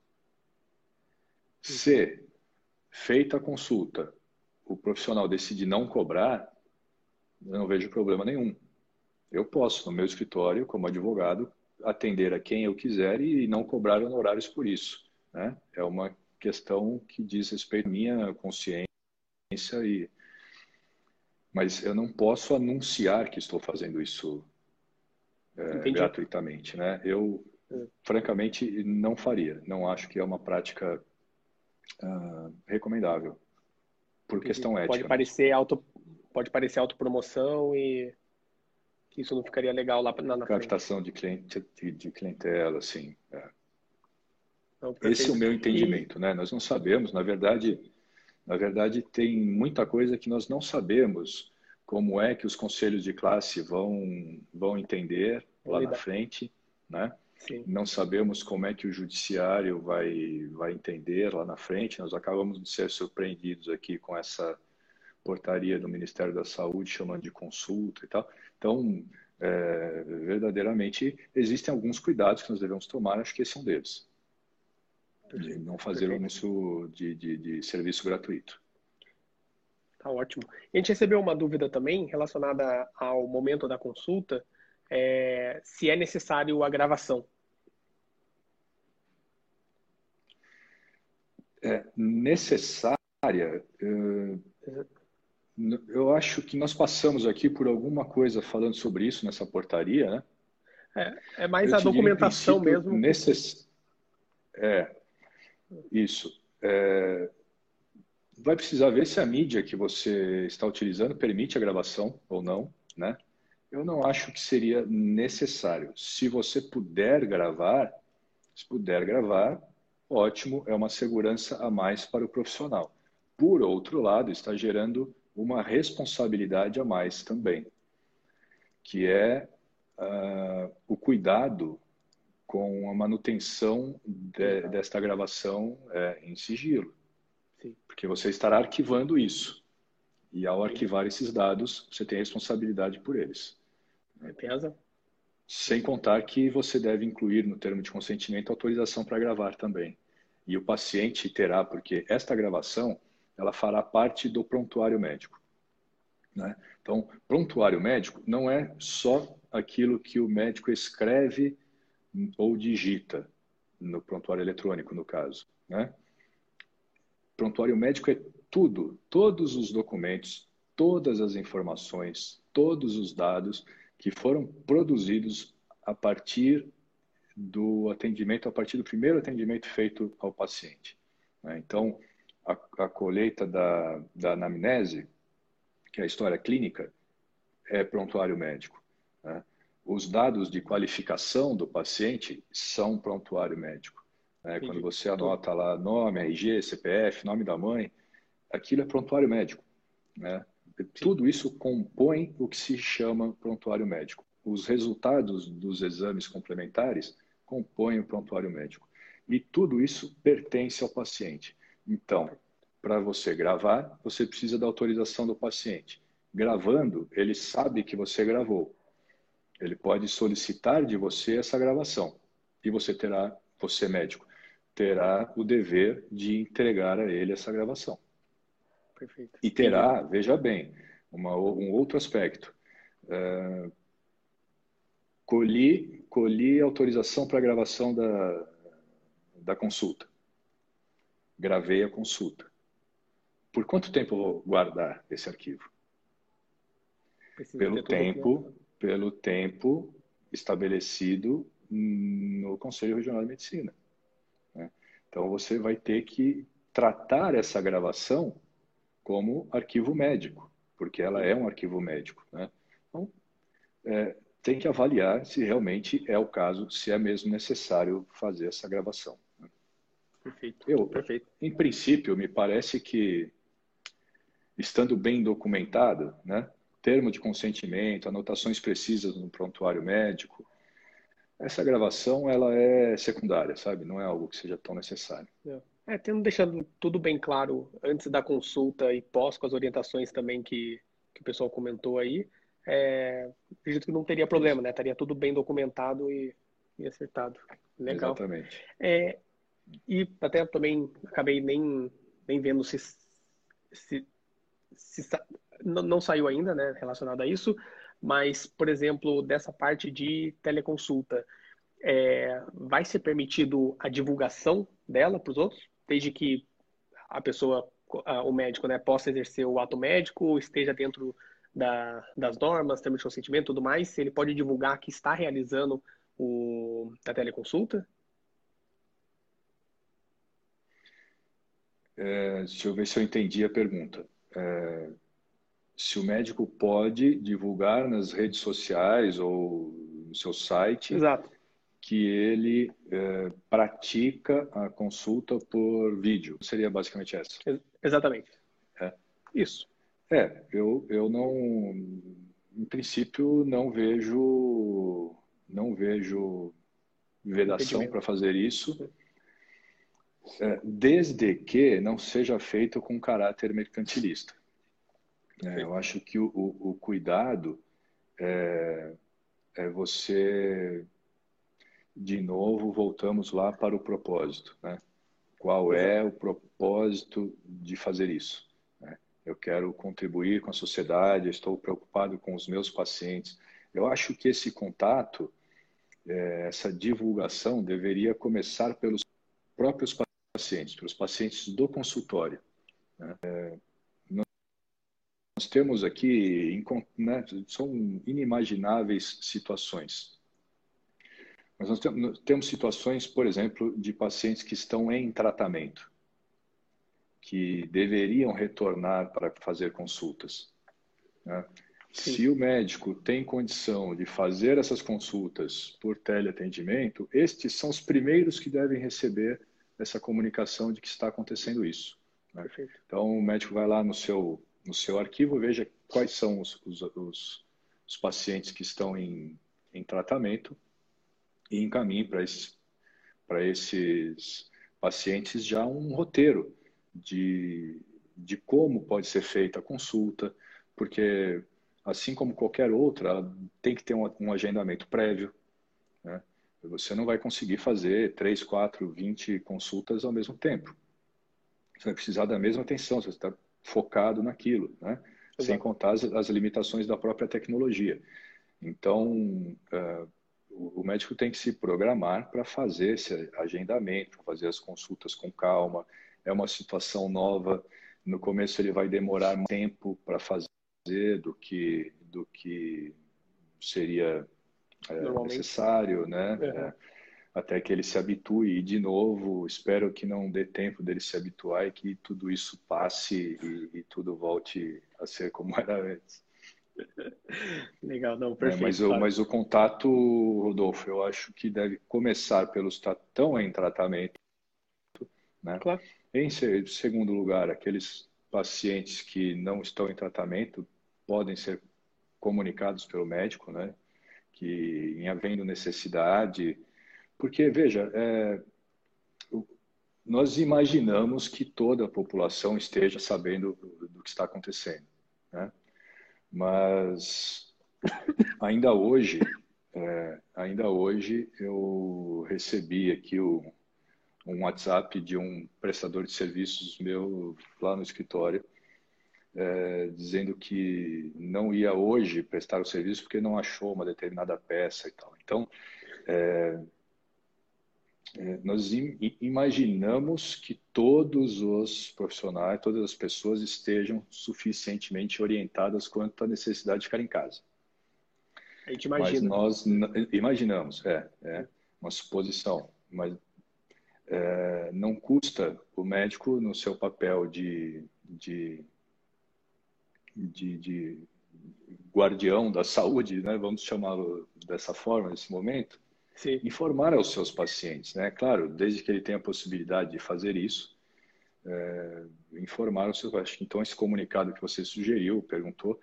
Se, feita a consulta, o profissional decide não cobrar, eu não vejo problema nenhum. Eu posso, no meu escritório, como advogado, atender a quem eu quiser e não cobrar honorários por isso. Né? É uma questão que diz respeito à minha consciência e mas eu não posso anunciar que estou fazendo isso é, gratuitamente, né? Eu é. francamente não faria, não acho que é uma prática uh, recomendável por questão ética. Pode parecer auto, pode parecer autopromoção e que isso não ficaria legal lá na, na captação de cliente de, de clientela, assim. É. Então, Esse é o meu entendimento, né? Nós não sabemos, na verdade, na verdade tem muita coisa que nós não sabemos como é que os conselhos de classe vão vão entender lá na frente, né? Sim. Não sabemos como é que o judiciário vai vai entender lá na frente. Nós acabamos de ser surpreendidos aqui com essa portaria do Ministério da Saúde chamando de consulta e tal. Então, é, verdadeiramente, existem alguns cuidados que nós devemos tomar, acho que esse é um deles. De não fazer o anúncio de, de, de serviço gratuito. Tá ótimo. a gente recebeu uma dúvida também relacionada ao momento da consulta, é, se é necessário a gravação. É necessária. Uh, eu acho que nós passamos aqui por alguma coisa falando sobre isso nessa portaria, né? É, é mais eu a documentação mesmo. Necess... É, isso. É... Vai precisar ver se a mídia que você está utilizando permite a gravação ou não, né? Eu não acho que seria necessário. Se você puder gravar, se puder gravar, ótimo, é uma segurança a mais para o profissional. Por outro lado, está gerando uma responsabilidade a mais também, que é uh, o cuidado com a manutenção de, desta gravação é, em sigilo. Sim. Porque você estará arquivando isso. E ao arquivar esses dados, você tem responsabilidade por eles. Pesa. Sem contar que você deve incluir no termo de consentimento autorização para gravar também. E o paciente terá, porque esta gravação ela fará parte do prontuário médico. Né? Então, prontuário médico não é só aquilo que o médico escreve ou digita no prontuário eletrônico, no caso. Né? Prontuário médico é tudo, todos os documentos, todas as informações, todos os dados que foram produzidos a partir do atendimento, a partir do primeiro atendimento feito ao paciente. Né? Então, a, a colheita da, da anamnese, que é a história clínica, é prontuário médico. Né? Os dados de qualificação do paciente são prontuário médico. Né? Quando você anota lá nome, RG, CPF, nome da mãe, aquilo é prontuário médico. Né? Tudo isso compõe o que se chama prontuário médico. Os resultados dos exames complementares compõem o prontuário médico. E tudo isso pertence ao paciente. Então, para você gravar, você precisa da autorização do paciente. Gravando, ele sabe que você gravou. Ele pode solicitar de você essa gravação. E você terá, você médico, terá o dever de entregar a ele essa gravação. Perfeito. E terá, veja bem, uma, um outro aspecto. Uh, colhi, colhi autorização para gravação da, da consulta. Gravei a consulta. Por quanto tempo vou guardar esse arquivo? pelo tempo, pelo tempo estabelecido no Conselho Regional de Medicina. Né? Então você vai ter que tratar essa gravação como arquivo médico, porque ela é um arquivo médico. Né? Então, é, tem que avaliar se realmente é o caso, se é mesmo necessário fazer essa gravação. Né? Perfeito. Eu, Perfeito. Em princípio, me parece que, estando bem documentado, né, termo de consentimento, anotações precisas no prontuário médico, essa gravação ela é secundária, sabe? Não é algo que seja tão necessário. É. É, tendo deixando tudo bem claro antes da consulta e pós com as orientações também que, que o pessoal comentou aí, é, acredito que não teria problema, né? Estaria tudo bem documentado e, e acertado. Legal. Exatamente. É, e até também acabei nem, nem vendo se, se, se não, não saiu ainda, né, relacionado a isso, mas, por exemplo, dessa parte de teleconsulta, é, vai ser permitido a divulgação dela para os outros? Desde que a pessoa, o médico, né, possa exercer o ato médico, esteja dentro da, das normas, termos de consentimento e tudo mais, ele pode divulgar que está realizando o, a teleconsulta? É, deixa eu ver se eu entendi a pergunta. É, se o médico pode divulgar nas redes sociais ou no seu site Exato que ele é, pratica a consulta por vídeo. Seria basicamente essa. Exatamente. É. Isso. É, eu, eu não, em princípio, não vejo, não vejo vedação para fazer isso, é, desde que não seja feito com caráter mercantilista. É, eu acho que o, o, o cuidado é, é você de novo voltamos lá para o propósito. Né? Qual é o propósito de fazer isso? Né? Eu quero contribuir com a sociedade, estou preocupado com os meus pacientes. Eu acho que esse contato, é, essa divulgação, deveria começar pelos próprios pacientes, pelos pacientes do consultório. Né? É, nós temos aqui, né, são inimagináveis situações mas nós temos situações, por exemplo, de pacientes que estão em tratamento, que deveriam retornar para fazer consultas. Né? Se o médico tem condição de fazer essas consultas por teleatendimento, estes são os primeiros que devem receber essa comunicação de que está acontecendo isso. Né? Então, o médico vai lá no seu, no seu arquivo, veja quais são os, os, os, os pacientes que estão em, em tratamento e encaminhe para esses, para esses pacientes já um roteiro de, de como pode ser feita a consulta, porque assim como qualquer outra, ela tem que ter um, um agendamento prévio. Né? Você não vai conseguir fazer 3, 4, 20 consultas ao mesmo tempo. Você vai precisar da mesma atenção, você está focado naquilo, né? sem contar as, as, limitações da própria tecnologia. Então, uh, o médico tem que se programar para fazer esse agendamento, fazer as consultas com calma. É uma situação nova. No começo ele vai demorar mais tempo para fazer do que do que seria é, necessário, né? Uhum. É, até que ele se habitue. E de novo, espero que não dê tempo dele se habituar e que tudo isso passe e, e tudo volte a ser como era antes. Legal, não, perfeito. É, mas, o, mas o contato, Rodolfo, eu acho que deve começar pelos que estão em tratamento. Né? Claro. Em segundo lugar, aqueles pacientes que não estão em tratamento podem ser comunicados pelo médico, né? Que em havendo necessidade, porque veja, é, nós imaginamos que toda a população esteja sabendo do que está acontecendo, né? Mas ainda hoje, é, ainda hoje eu recebi aqui o, um WhatsApp de um prestador de serviços meu lá no escritório, é, dizendo que não ia hoje prestar o serviço porque não achou uma determinada peça e tal. Então, é, é, nós imaginamos que todos os profissionais, todas as pessoas estejam suficientemente orientadas quanto à necessidade de ficar em casa. A gente imagina. Mas nós imaginamos, é, é uma suposição, mas é, não custa o médico no seu papel de, de, de, de guardião da saúde, né, vamos chamá-lo dessa forma nesse momento, Sim. informar aos seus pacientes, né? Claro, desde que ele tenha a possibilidade de fazer isso, é, informar os seus pacientes. Então, esse comunicado que você sugeriu, perguntou,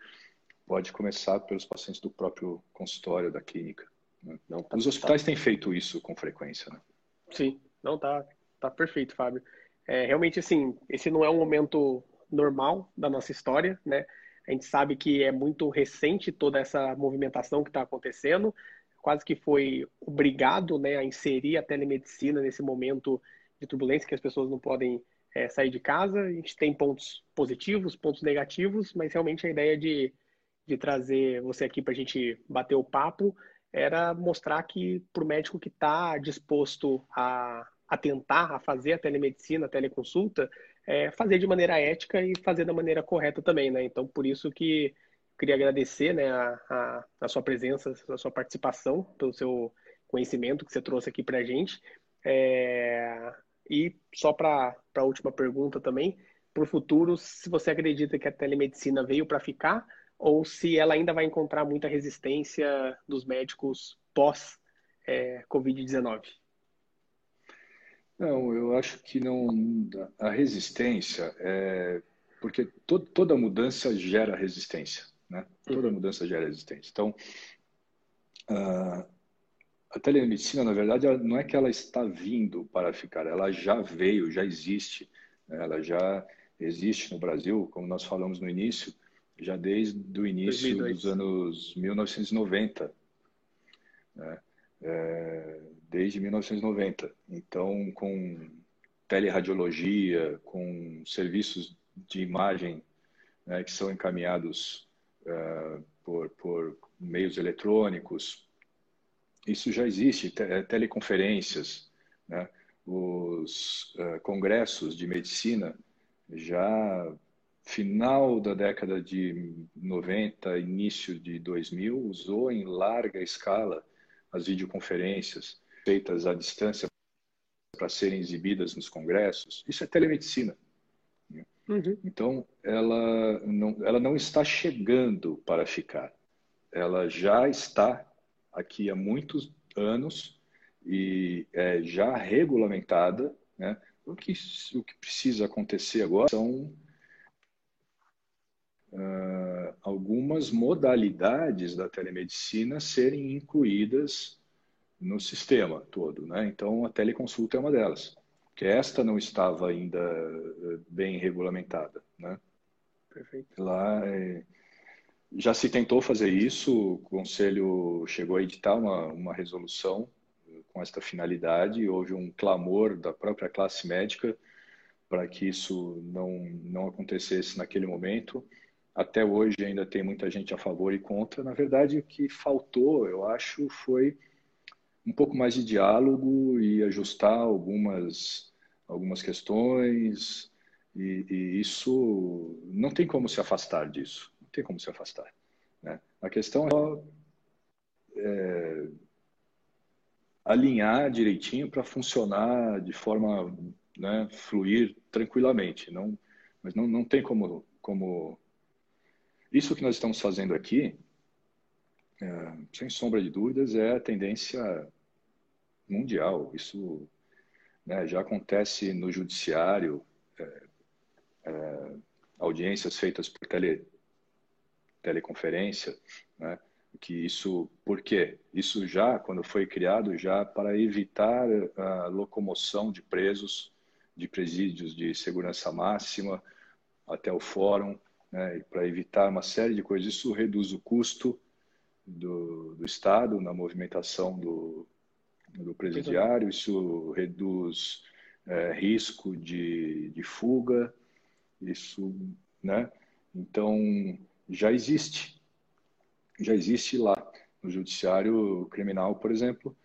pode começar pelos pacientes do próprio consultório da clínica. Né? Não, tá, Os hospitais tá. têm feito isso com frequência, né? Sim, não tá, tá perfeito, Fábio. É, realmente, assim, esse não é um momento normal da nossa história, né? A gente sabe que é muito recente toda essa movimentação que está acontecendo quase que foi obrigado né, a inserir a telemedicina nesse momento de turbulência que as pessoas não podem é, sair de casa. A gente tem pontos positivos, pontos negativos, mas realmente a ideia de, de trazer você aqui para a gente bater o papo era mostrar que para o médico que está disposto a, a tentar, a fazer a telemedicina, a teleconsulta, é, fazer de maneira ética e fazer da maneira correta também, né? Então, por isso que queria agradecer né, a, a, a, sua presença, a sua participação, pelo seu conhecimento que você trouxe aqui para a gente. É, e só para a última pergunta também, para o futuro, se você acredita que a telemedicina veio para ficar ou se ela ainda vai encontrar muita resistência dos médicos pós-Covid-19? É, não, eu acho que não. A resistência é porque to, toda mudança gera resistência. Toda mudança gera resistência. Então, uh, a telemedicina, na verdade, não é que ela está vindo para ficar, ela já veio, já existe. Né? Ela já existe no Brasil, como nós falamos no início, já desde o início 2002. dos anos 1990. Né? É, desde 1990. Então, com teleradiologia, com serviços de imagem né, que são encaminhados uh, por, por meios eletrônicos. Isso já existe, te é, teleconferências, né? os uh, congressos de medicina já final da década de 90, início de 2000, usou em larga escala as videoconferências feitas à distância para serem exibidas nos congressos. Isso é telemedicina. Uhum. Então, ela não, ela não está chegando para ficar. Ela já está aqui há muitos anos e é já regulamentada. Né? O, que, o que precisa acontecer agora são uh, algumas modalidades da telemedicina serem incluídas no sistema todo. Né? Então, a teleconsulta é uma delas que esta não estava ainda eh, bem regulamentada, né? Perfeito. Lá é, já se tentou fazer isso, o conselho chegou a editar uma, uma resolução eh, com esta finalidade, houve um clamor da própria classe médica para que isso não não acontecesse naquele momento. Até hoje ainda tem muita gente a favor e contra. Na verdade, o que faltou, eu acho, foi um pouco mais de diálogo e ajustar algumas algumas questões, e, e, isso não tem como se afastar disso, não tem como se afastar. Né? A questão é, é alinhar direitinho para funcionar de forma né, fluir tranquilamente, não, mas não, não tem como, como isso que nós estamos fazendo aqui, é, sem sombra de dúvidas, é a tendência mundial. Isso né, já acontece no judiciário, é, é, audiências feitas por tele, teleconferência, né? que isso, por quê? Isso já, quando foi criado, já para evitar a locomoção de presos de presídios de segurança máxima até o fórum, né, para evitar uma série de coisas. Isso reduz o custo do, do Estado na movimentação do, do presidiário, isso reduz é, risco de, de fuga, isso, né? Então, já existe, já existe lá no judiciário criminal, por exemplo,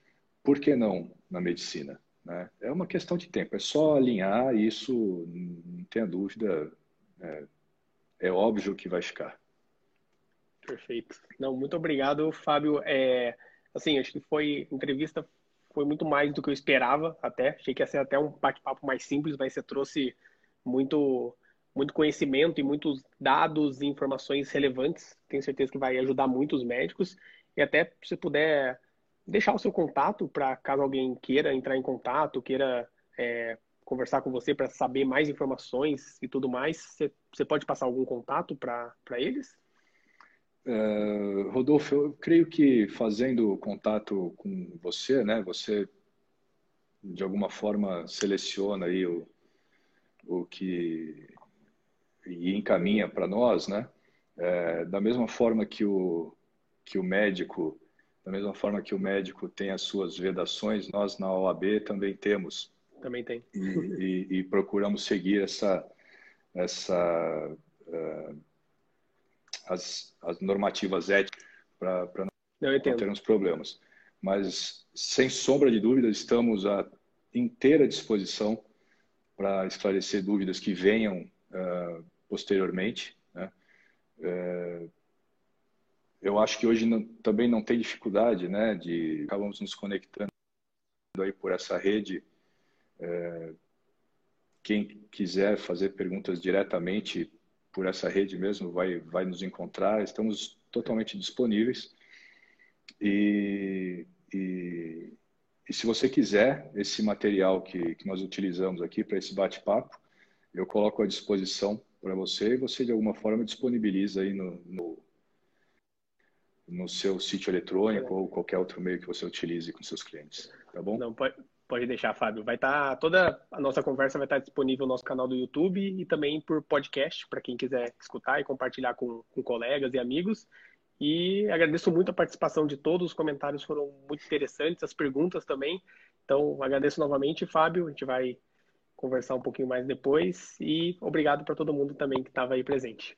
por que não na medicina? Né? É uma questão de tempo, é só alinhar isso, não tenha dúvida, é, é óbvio que vai ficar. Perfeito. Não, muito obrigado, Fábio. É, assim, acho que foi entrevista foi muito mais do que eu esperava até. Achei que ia ser até um bate-papo mais simples, mas você trouxe muito muito conhecimento e muitos dados e informações relevantes. Tenho certeza que vai ajudar muito os médicos. E até se puder deixar o seu contato para caso alguém queira entrar em contato, queira é, conversar com você para saber mais informações e tudo mais, você, você pode passar algum contato para eles? Uh, Rodolfo, eu creio que fazendo contato com você, né, você de alguma forma seleciona aí o, o que e encaminha para nós, né? É, da mesma forma que o que o médico, da mesma forma que o médico tem as suas vedações, nós na OAB também temos. Também tem. E, e, e procuramos seguir essa essa uh, as, as normativas éticas para não, termos problemas. Mas, sem sombra de dúvida, estamos à inteira disposição para esclarecer dúvidas que venham uh, posteriormente. Né? Uh, eu acho que hoje não, também não tem dificuldade, né, de acabamos nos conectando aí por essa rede. Uh, quem quiser fazer perguntas diretamente por essa rede mesmo vai, vai nos encontrar. Estamos totalmente disponíveis. E, e, e se você quiser esse material que, que nós utilizamos aqui para esse bate-papo, eu coloco à disposição para você e você de alguma forma disponibiliza aí no, no, no seu sítio eletrônico ou qualquer outro meio que você utilize com seus clientes, tá bom? Não, pode, Pode deixar, Fábio. Vai estar tá, toda a nossa conversa vai estar tá disponível no nosso canal do YouTube e também por podcast para quem quiser escutar e compartilhar com, com, colegas e amigos. E agradeço muito a participação de todos, os comentários foram muito interessantes, as perguntas também. Então, agradeço novamente, Fábio. A gente vai conversar um pouquinho mais depois e obrigado para todo mundo também que estava aí presente.